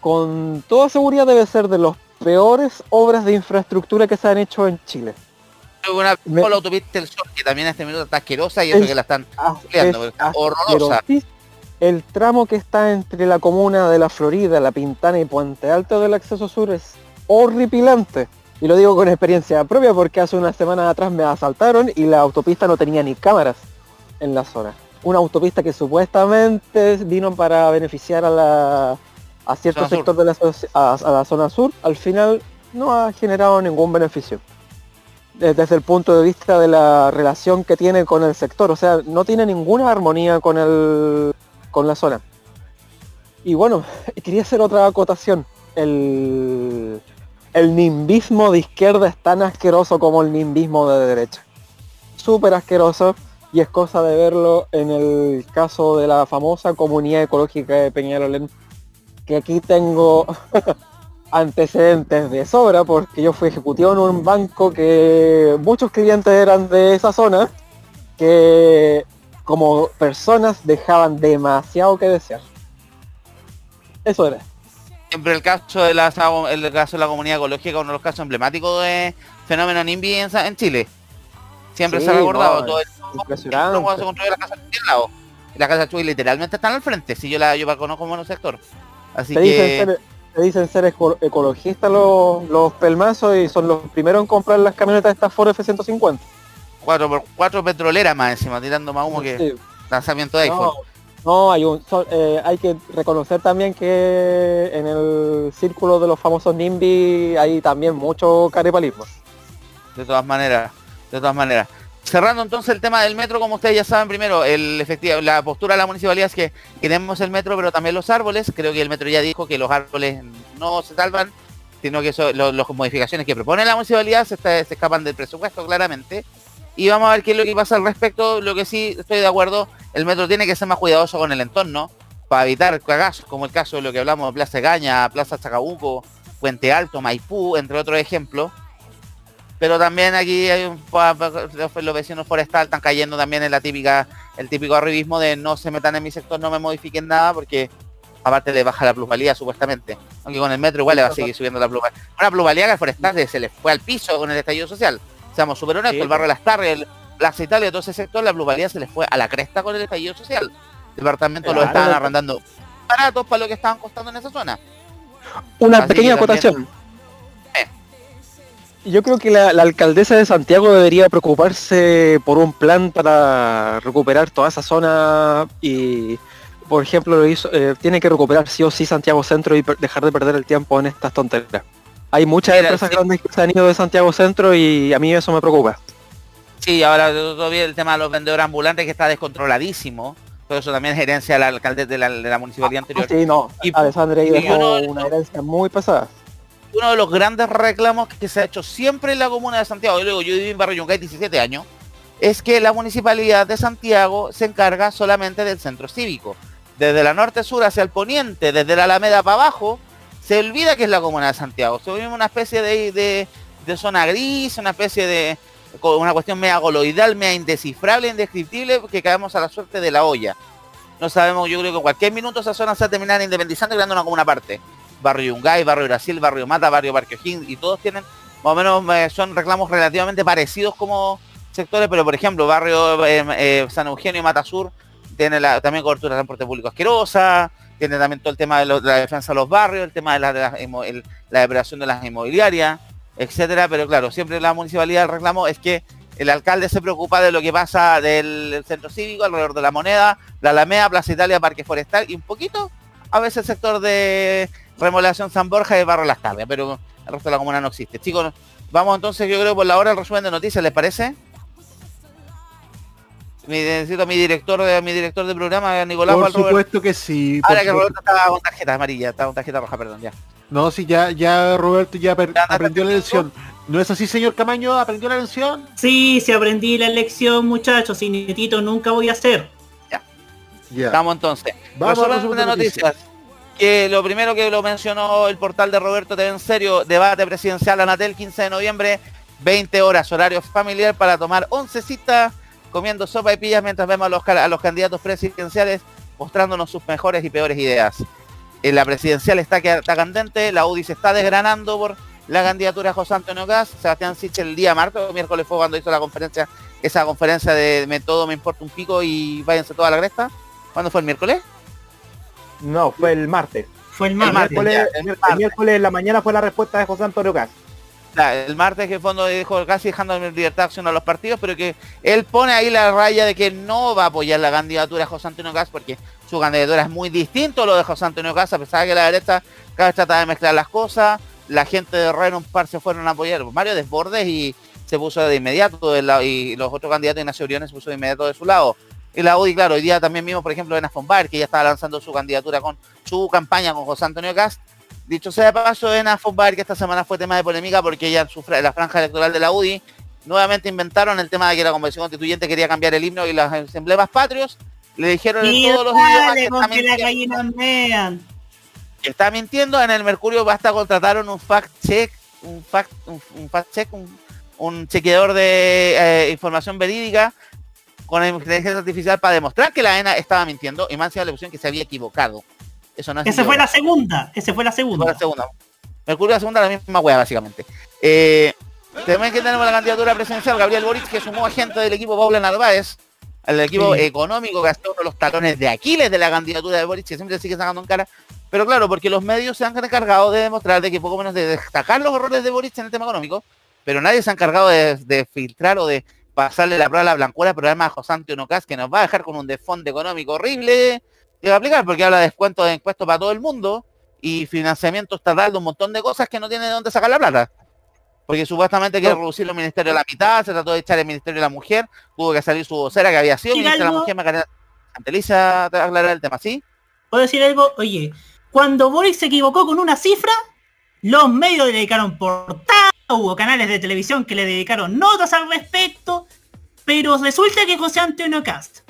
con toda seguridad debe ser de las peores obras de infraestructura que se han hecho en Chile. Una Me- la autopista del Sol, que también este minuto está asquerosa y eso Es- que la están es está horrorosa. El tramo que está entre la comuna de La Florida, La Pintana y Puente Alto del acceso sur es horripilante. Y lo digo con experiencia propia porque hace unas semanas atrás me asaltaron y la autopista no tenía ni cámaras en la zona. Una autopista que supuestamente vino para beneficiar a la a cierto Zona sur. sector de la, soci- a, a la zona sur, al final no ha generado ningún beneficio de- desde el punto de vista de la relación que tiene con el sector. O sea, no tiene ninguna armonía con el con la zona. Y bueno, quería hacer otra acotación. El, el nimbismo de izquierda es tan asqueroso como el nimbismo de derecha. Súper asqueroso y es cosa de verlo en el caso de la famosa comunidad ecológica de Peñalolén, que aquí tengo antecedentes de sobra porque yo fui ejecutivo en un banco que muchos clientes eran de esa zona que como personas dejaban demasiado que desear. Eso era. Siempre el caso de la el caso de la comunidad ecológica, uno de los casos emblemáticos de fenómeno NIMBY en, Chile. Siempre Sí, se ha recordado no, todo el impresionante. se construyó la casa lado. Y la casa Chuy literalmente están al frente, si yo la yo la conozco como en un sector. Así Te dicen, que ser, te dicen ser eco- ecologistas los, los pelmazos y son los primeros en comprar las camionetas estas Ford F-150. 4x4 petroleras más encima, tirando más humo que lanzamiento de No, iPhone. no, hay un so- eh, hay que reconocer también que en el círculo de los famosos NIMBY hay también mucho carepalismo. De todas maneras, de todas maneras. Cerrando entonces el tema del metro, como ustedes ya saben, primero, el efectivo, la postura de la municipalidad es que queremos el metro, pero también los árboles. Creo que el metro ya dijo que los árboles no se salvan, sino que las modificaciones que propone la municipalidad se, está- se escapan del presupuesto, claramente. Y vamos a ver qué es lo que pasa al respecto. Lo que sí estoy de acuerdo, el metro tiene que ser más cuidadoso con el entorno para evitar cagazos, como el caso de lo que hablamos de Plaza Gaña, Plaza Chacabuco, Puente Alto, Maipú, entre otros ejemplos. Pero también aquí hay un, los, vecinos forestal están cayendo también en la típica, el típico arribismo de no se metan en mi sector, no me modifiquen nada, porque aparte le baja la plusvalía supuestamente. Aunque con el metro igual le va a seguir subiendo la plusvalía. Una plusvalía que al forestal se le fue al piso con el estallido social. Seamos súper honestos, Sí, el barrio Las Tarrias, el Plaza Italia, todo ese sector, la plusvalía se les fue a la cresta con el estallido social. Departamentos lo Claro. estaban arrendando baratos para lo que estaban costando en esa zona. Una Así pequeña acotación. Yo creo que la, la alcaldesa de Santiago debería preocuparse por un plan para recuperar toda esa zona y, por ejemplo, lo hizo, eh, tiene que recuperar sí o sí Santiago Centro y dejar de perder el tiempo en estas tonterías. Hay muchas Mira, empresas sí. grandes que se han ido de Santiago Centro y a mí eso me preocupa. Sí, ahora todavía el tema de los vendedores ambulantes que está descontroladísimo. Pero eso también es herencia del alcalde de la, de la municipalidad anterior. Sí, no, Y- Alessandra y dejó uno- una herencia muy pesada. uno de los grandes reclamos que se ha hecho siempre en la comuna de Santiago, yo, digo, yo viví en Barrio Yungay 17 años, es que la municipalidad de Santiago se encarga solamente del centro cívico. Desde la norte-sur hacia el poniente, desde la Alameda para abajo, se olvida que es la comuna de Santiago. Se vive una especie de, de- zona gris, una especie de una cuestión media goloidal, media indescifrable, indescriptible, que caemos a la suerte de la olla. No sabemos, yo creo que en cualquier minuto esa zona se va a terminar independizando y creando una comuna aparte. Barrio Yungay, Barrio Brasil, Barrio Mata, Barrio Parque O'Higgins, y todos tienen, más o menos, eh, son reclamos relativamente parecidos como sectores, pero por ejemplo, Barrio eh, eh, San Eugenio y Mata Sur tiene la- también cobertura de transporte público asquerosa, tiene también todo el tema de, la defensa de los barrios, el tema de la, de depredación de las inmobiliarias, etcétera, pero claro, siempre la municipalidad el reclamo es que el alcalde se preocupa de lo que pasa del, centro cívico, alrededor de la moneda, la Alameda, Plaza Italia, Parque Forestal y un poquito a veces el sector de remodelación San Borja y Barrio Las Tardes, pero el resto de la comuna no existe. Chicos, vamos entonces yo creo por la hora el resumen de noticias, ¿les parece? Mi, necesito a mi director de mi director de programa, Nicolás Por supuesto que sí. Ahora que. Roberto estaba con tarjeta amarilla, estaba con tarjeta roja, perdón, ya. No, sí, ya, ya Roberto ya aprendió la lección. ¿No es así, señor Camaño? ¿Aprendió la lección? Sí, sí aprendí la lección, muchachos, y netito nunca voy a hacer. Ya. Vamos entonces. Vamos resumen de de noticias. Que lo primero que lo mencionó el portal de Roberto TV en serio, debate presidencial Anatel 15 de noviembre, 20 horas, horario familiar para tomar 11 citas, comiendo sopa y pillas mientras vemos a los, a los candidatos presidenciales mostrándonos sus mejores y peores ideas. En la presidencial está, que- está candente, la UDI se está desgranando por la candidatura de José Antonio Gas, Sebastián Sichel el día martes o miércoles fue cuando hizo la conferencia, esa conferencia de me todo me importa un pico y váyanse toda la cresta. ¿Cuándo fue el miércoles? No, fue el martes. Fue el El martes, miércoles, el miércoles en la mañana fue la respuesta de José Antonio Gas. El martes que en fondo dijo casi dejando en libertad de acción a los partidos, pero que él pone ahí la raya de que no va a apoyar la candidatura de José Antonio Gas porque su candidatura es muy distinto a lo de José Antonio Gas, a pesar de que la derecha cada vez trata de mezclar las cosas, la gente de Reino un par se fueron a apoyar Mario Desbordes y se puso de inmediato del lado, y los otros candidatos Ignacio Briones se puso de inmediato de su lado. Y la UDI, claro, hoy día también vimos, por ejemplo, en Bar, que ya estaba lanzando su candidatura con su campaña con José Antonio Cast. Dicho sea de paso, en Bar, que esta semana fue tema de polémica porque ella en la franja electoral de la UDI nuevamente inventaron el tema de que la convención constituyente quería cambiar el himno y los emblemas patrios. Le dijeron en todos los idiomas que está mintiendo, que está mintiendo. En el Mercurio basta contrataron un fact check, un fact, un, un fact check, un, un chequeador de eh, información verídica con la inteligencia artificial para demostrar que la ENA estaba mintiendo y más le pusieron que se había equivocado. Eso no es Esa fue la segunda. Esa fue la segunda. Fue la segunda. Mercurio la segunda, la misma hueá, básicamente. Eh, también que tenemos la candidatura presidencial, Gabriel Boric, que sumó a gente del equipo Paula Narváez, al equipo Sí. económico, que ha sido uno de los talones de Aquiles de la candidatura de Boric, que siempre sigue sacando en cara. Pero claro, porque los medios se han encargado de demostrar de que poco menos de destacar los errores de Boric en el tema económico, pero nadie se ha encargado de, de filtrar o de pasarle la prueba a la blancura al programa de José Antonio Cas, que nos va a dejar con un desfonde económico horrible que va a aplicar, porque habla de descuento de impuestos para todo el mundo y financiamiento estatal de un montón de cosas que no tiene de dónde sacar la plata. Porque supuestamente quiere reducir los ministerios a la mitad, se trató de echar el Ministerio de la Mujer, tuvo que salir su vocera que había sido ¿Decir ministra de la? Mujer, Macarena Santeliza, te aclarar el tema, ¿sí? ¿Puedo decir algo? Oye, cuando Boric se equivocó con una cifra, los medios le dedicaron portada, hubo canales de televisión que le dedicaron notas al respecto, pero resulta que José Antonio Cast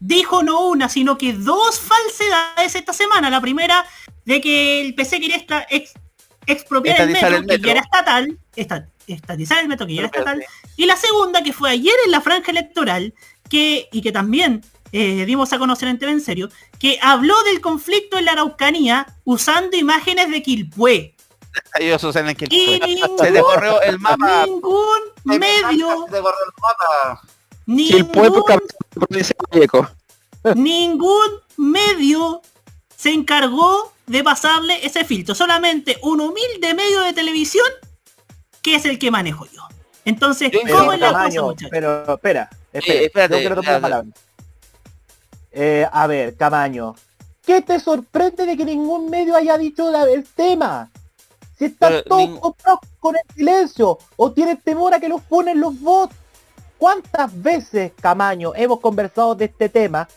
dijo no una, sino que dos falsedades esta semana. La primera, de que el PC quería ex- expropiar el metro, el que ya metro. era estatal, esta- estatizar el metro, que ya era estatal, y la segunda, que fue ayer en la franja electoral, que, y que también eh, dimos a conocer en TV en serio, que habló del conflicto en la Araucanía usando imágenes de Quilpué. Y ningún, Se el mapa. ningún medio, Se el mapa. Ningún, Vallejo. ningún medio se encargó de pasarle ese filtro. Solamente un humilde medio de televisión que es el que manejo yo. Entonces, Pero, ¿cómo es la cosa, Camaño, muchachos? pero espera, espera, Eh, espérate, yo quiero tomar la espérate. palabra. Eh, a ver, Camaño, ¿qué te sorprende de que ningún medio haya dicho la- el tema? Si están Pero todos con el silencio o tienen temor a que los ponen los bots. ¿Cuántas veces, Camaño, hemos conversado de este tema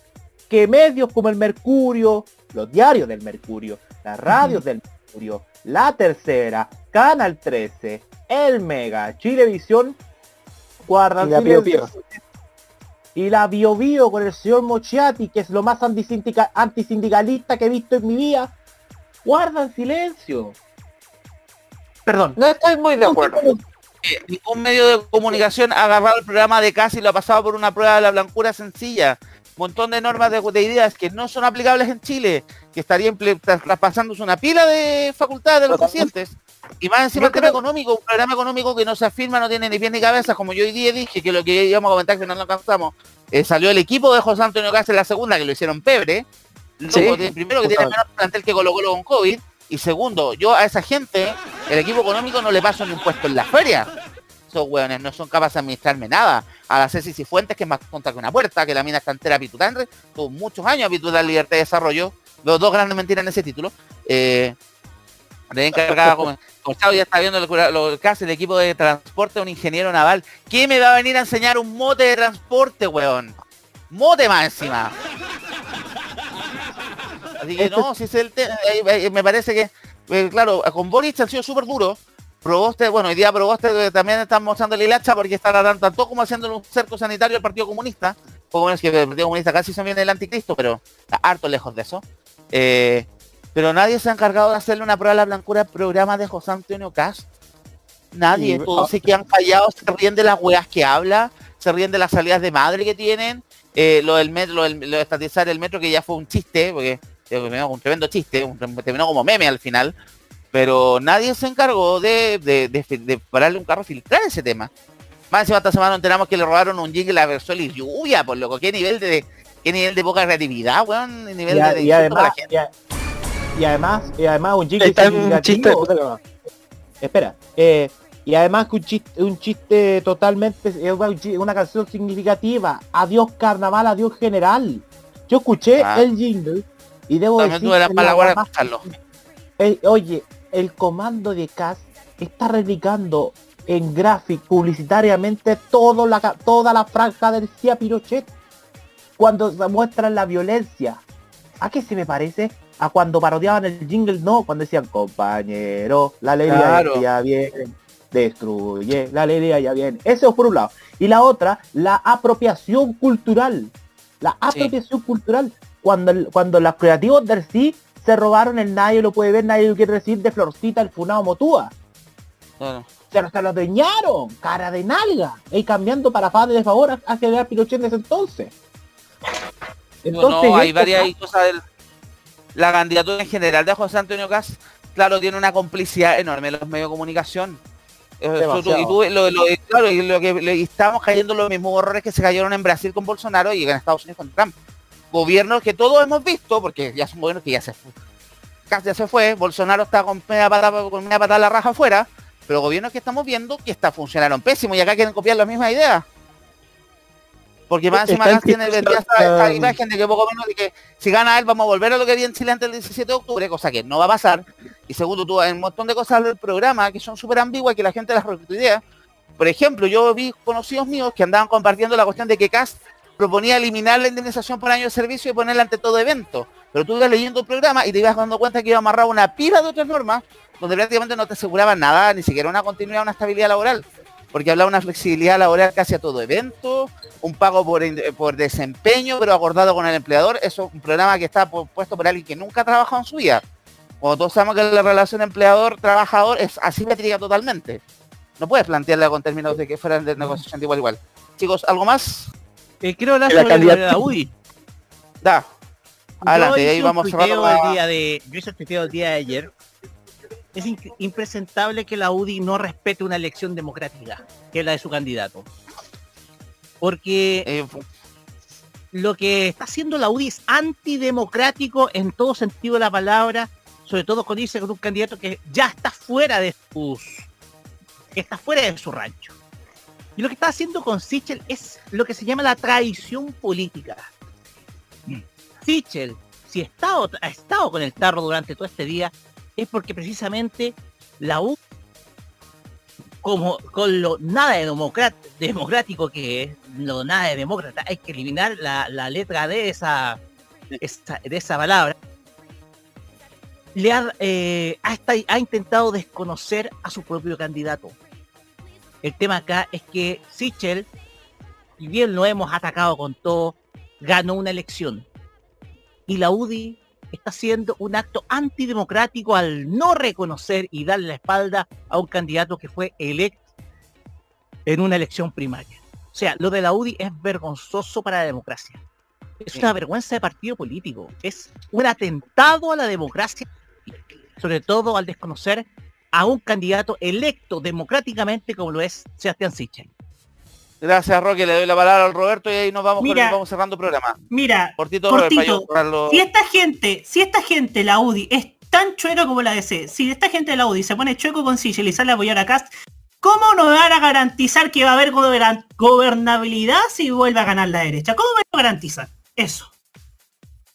que medios como el Mercurio, los diarios del Mercurio, las radios del Mercurio, La Tercera, Canal 13, El Mega, Chilevisión, guardan Y la Pío silencio. Y la Bio Bio con el señor Mochiati, que es lo más antisindica- antisindicalista que he visto en mi vida, guardan silencio. Perdón. No estoy muy de acuerdo. Ningún medio de comunicación ha agarrado el programa de casi y lo ha pasado por una prueba de la blancura sencilla. Montón de normas de, de ideas que no son aplicables en Chile, que estaría imple- tras- traspasándose una pila de facultades de los pacientes. Y más encima el tema económico, un programa económico que no se afirma, no tiene ni pies ni cabeza, como yo hoy día dije, que lo que íbamos a comentar que no lo alcanzamos. eh, salió el equipo de José Antonio Cáceres en la segunda, que lo hicieron pebre. Sí, de- primero que tiene menos plantel que Colo Colo con COVID. Y segundo, yo a esa gente, el equipo económico no le paso ni un puesto en la feria. Esos hueones no son capaces de administrarme nada. A la Ceci Cifuentes, que es más tonta que una puerta, que la mina está entera pitután, tuvo muchos años habitual libertad de desarrollo. Veo dos grandes mentiras en ese título. Eh, encargada Chavo ya está viendo cura- lo que el equipo de transporte un ingeniero naval. ¿Quién me va a venir a enseñar un mote de transporte, weón? Mote más encima. Así que no, si es el te- eh, eh, me parece que, eh, claro, con Boris ha sido súper duro. Proboste, bueno, hoy día Proboste eh, también están mostrando el hilacha porque está tan- tanto como haciendo un cerco sanitario al Partido Comunista. Como es que el Partido Comunista casi se viene el anticristo, pero está harto lejos de eso. Eh, pero nadie se ha encargado de hacerle una prueba a la blancura al programa de José Antonio Cast. Nadie, Sí, todos ah. se quedan callados, se ríen de las weas que habla, se ríen de las salidas de madre que tienen, eh, lo del metro, lo, del- lo de estatizar el metro que ya fue un chiste, porque eh, terminó un tremendo chiste, un- terminó como meme al final, pero nadie se encargó de, de, de- de pararle un carro a filtrar ese tema. Más encima esta semana enteramos que le robaron un jingle a Versol y lluvia, por loco, qué nivel de qué nivel de poca creatividad, weón, nivel Y, a- de, y la además, gente. y, a- y además, y además un jingle Está un chiste de significativo. puta que va. Espera, eh, y además que un chiste, un chiste totalmente, es una, una canción significativa. Adiós carnaval, adiós general. Yo escuché Ah. el jingle y debo También decir la más- el- oye, el comando de CAS está replicando en gráfico publicitariamente todo la, toda la franja del CIA Pinochet cuando se muestran la violencia. ¿A qué se me parece? A cuando parodiaban el jingle, no, cuando decían compañero, la Claro. ya viene, destruye, la alegría ya viene. Eso es por un lado. Y la otra, la apropiación cultural. La apropiación cultural. Cuando, el- cuando los creativos del sí se robaron el nadie lo puede ver, nadie lo quiere decir de Florcita el Funado Motúa. Claro. Se lo, se lo adueñaron, cara de nalga. Y cambiando para padre de favor a, a generar Pinochet en ese entonces. No, no, hay esto varias pasa- cosas del... La candidatura en general de José Antonio Cas, claro, tiene una complicidad enorme en los medios de comunicación. Eh, Demasiado. y tú- lo, lo- claro, y lo que lo- y estamos cayendo en los mismos errores que se cayeron en Brasil con Bolsonaro y en Estados Unidos con Trump. Gobiernos que todos hemos visto, porque ya son gobiernos que ya se fue. Cas ya se fue, Bolsonaro está con media patada, con media patada a la raja afuera, pero gobiernos que estamos viendo que está funcionaron pésimo y acá quieren copiar la misma idea. Porque más encima Gas tiene esta, imagen de que poco menos de que si gana él vamos a volver a lo que había en Chile antes del 17 de octubre, cosa que no va a pasar. Y segundo, tú hay un montón de cosas del programa que son súper ambiguas y que la gente las idea. Por ejemplo, yo vi conocidos míos que andaban compartiendo la cuestión de que Cast proponía eliminar la indemnización por año de servicio y ponerla ante todo evento. Pero tú ibas leyendo el programa y te ibas dando cuenta que iba amarrado una pila de otras normas donde prácticamente no te aseguraban nada, ni siquiera una continuidad, una estabilidad laboral. Porque hablaba una flexibilidad laboral casi a todo evento, un pago por, por desempeño, pero acordado con el empleador. Eso es un programa que está pu- puesto por alguien que nunca ha trabajado en su vida. Como todos sabemos que la relación empleador-trabajador es asimétrica totalmente. No puedes plantearla con términos de que fueran de negociación igual igual. Chicos, ¿algo más? Eh, hablar Que la lo de la UDI. Da. Adelante, ahí vamos la- el día de, yo hice tuiteo el día de ayer es impresentable que la UDI no respete una elección democrática, que es la de su candidato. Porque Eh, lo que está haciendo la UDI es antidemocrático en todo sentido de la palabra, sobre todo con irse con un candidato que ya está fuera de sus que está fuera de su rancho. Y lo que está haciendo con Sichel es lo que se llama la traición política. Sichel, si ha estado, ha estado con el tarro durante todo este día, es porque precisamente la U, como con lo nada de democrático que es, lo nada de demócrata, hay que eliminar la, la letra de esa, esa- de esa palabra, le ha, eh, ha intentado desconocer a su propio candidato. El tema acá es que Sichel, si bien lo hemos atacado con todo, ganó una elección. Y la UDI está haciendo un acto antidemocrático al no reconocer y darle la espalda a un candidato que fue electo en una elección primaria. O sea, lo de la UDI es vergonzoso para la democracia. Es una vergüenza de partido político. Es un atentado a la democracia, sobre todo al desconocer a un candidato electo democráticamente como lo es Sebastián Sichel. Gracias, Roque. Le doy la palabra al Roberto y ahí nos vamos, con el- vamos cerrando el programa. Mira, Cortito, cortito, si esta gente, si esta gente, la UDI, es tan chueco como la DC, si esta gente de la UDI se pone chueco con Sichel y sale a apoyar a Cast, ¿cómo nos van a garantizar que va a haber gobernabilidad si vuelve a ganar la derecha? ¿Cómo me lo garantizan? Eso.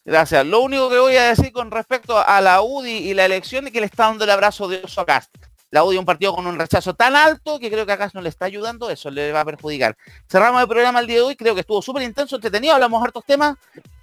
Gracias. Lo único que voy a decir con respecto a la UDI y la elección es que le está dando el abrazo de oso a Cast. La UDI es un partido con un rechazo tan alto que creo que a Cast no le está ayudando, eso le va a perjudicar. Cerramos el programa el día de hoy, creo que estuvo súper intenso, entretenido, hablamos hartos temas,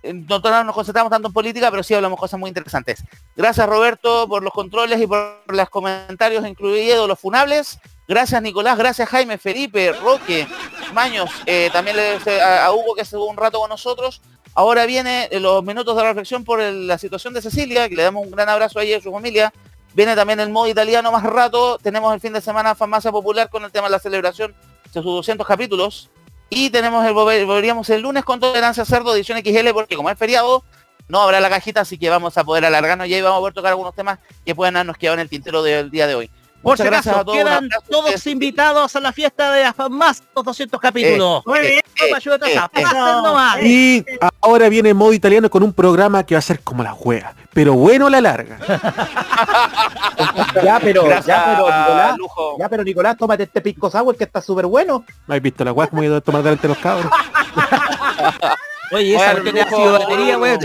Eh, no no nos concentramos tanto en política, pero sí hablamos cosas muy interesantes. Gracias Roberto por los controles y por los comentarios, incluidos los funables. Gracias Nicolás, gracias Jaime, Felipe, Roque, Maños, eh, también le, a, a Hugo que estuvo un rato con nosotros. Ahora viene eh, los minutos de reflexión por la situación de Cecilia, que le damos un gran abrazo a ella y a su familia. Viene también el modo italiano más rato. Tenemos el fin de semana Farmacia Popular con el tema de la celebración de sus 200 capítulos. Y tenemos el volver- volveríamos el lunes con Tolerancia Cerdo, edición XL, porque como es feriado, no habrá la cajita, así que vamos a poder alargarnos y ahí vamos a poder tocar algunos temas que puedan habernos quedado en el tintero del día de hoy. Por Muchas si gracias acaso, a todos. quedan todos invitados a la fiesta de las más 200 capítulos. Eh, Muy bien. Toma, ayúdate acá, eh, pasen nomás. Y ahora viene modo italiano con un programa que va a ser como la juega. Pero bueno a la larga. Ya, pero, Gracias, ya, pero, Nicolás, Lujo. ya, pero Nicolás, tómate este pisco sour que está súper bueno. ¿No habéis visto la guay como he ido a tomar delante de los cabros? Oye, esa Bueno, lujo, ácido batería, weón.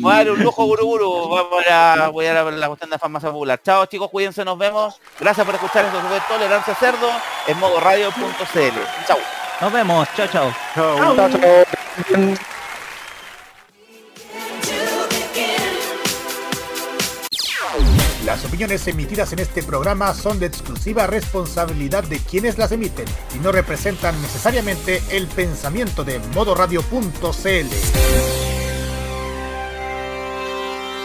Vamos a dar un lujo guruguru. Vamos a voy a ver la cuestión de farmacia popular. Chao chicos, cuídense, nos vemos. Gracias por escuchar esto fue Tolerancia Cerdo en modo radio.cl. Chao. Nos vemos, chao, chao. Chao. Chao, chao. Las opiniones emitidas en este programa son de exclusiva responsabilidad de quienes las emiten y no representan necesariamente el pensamiento de modoradio.cl.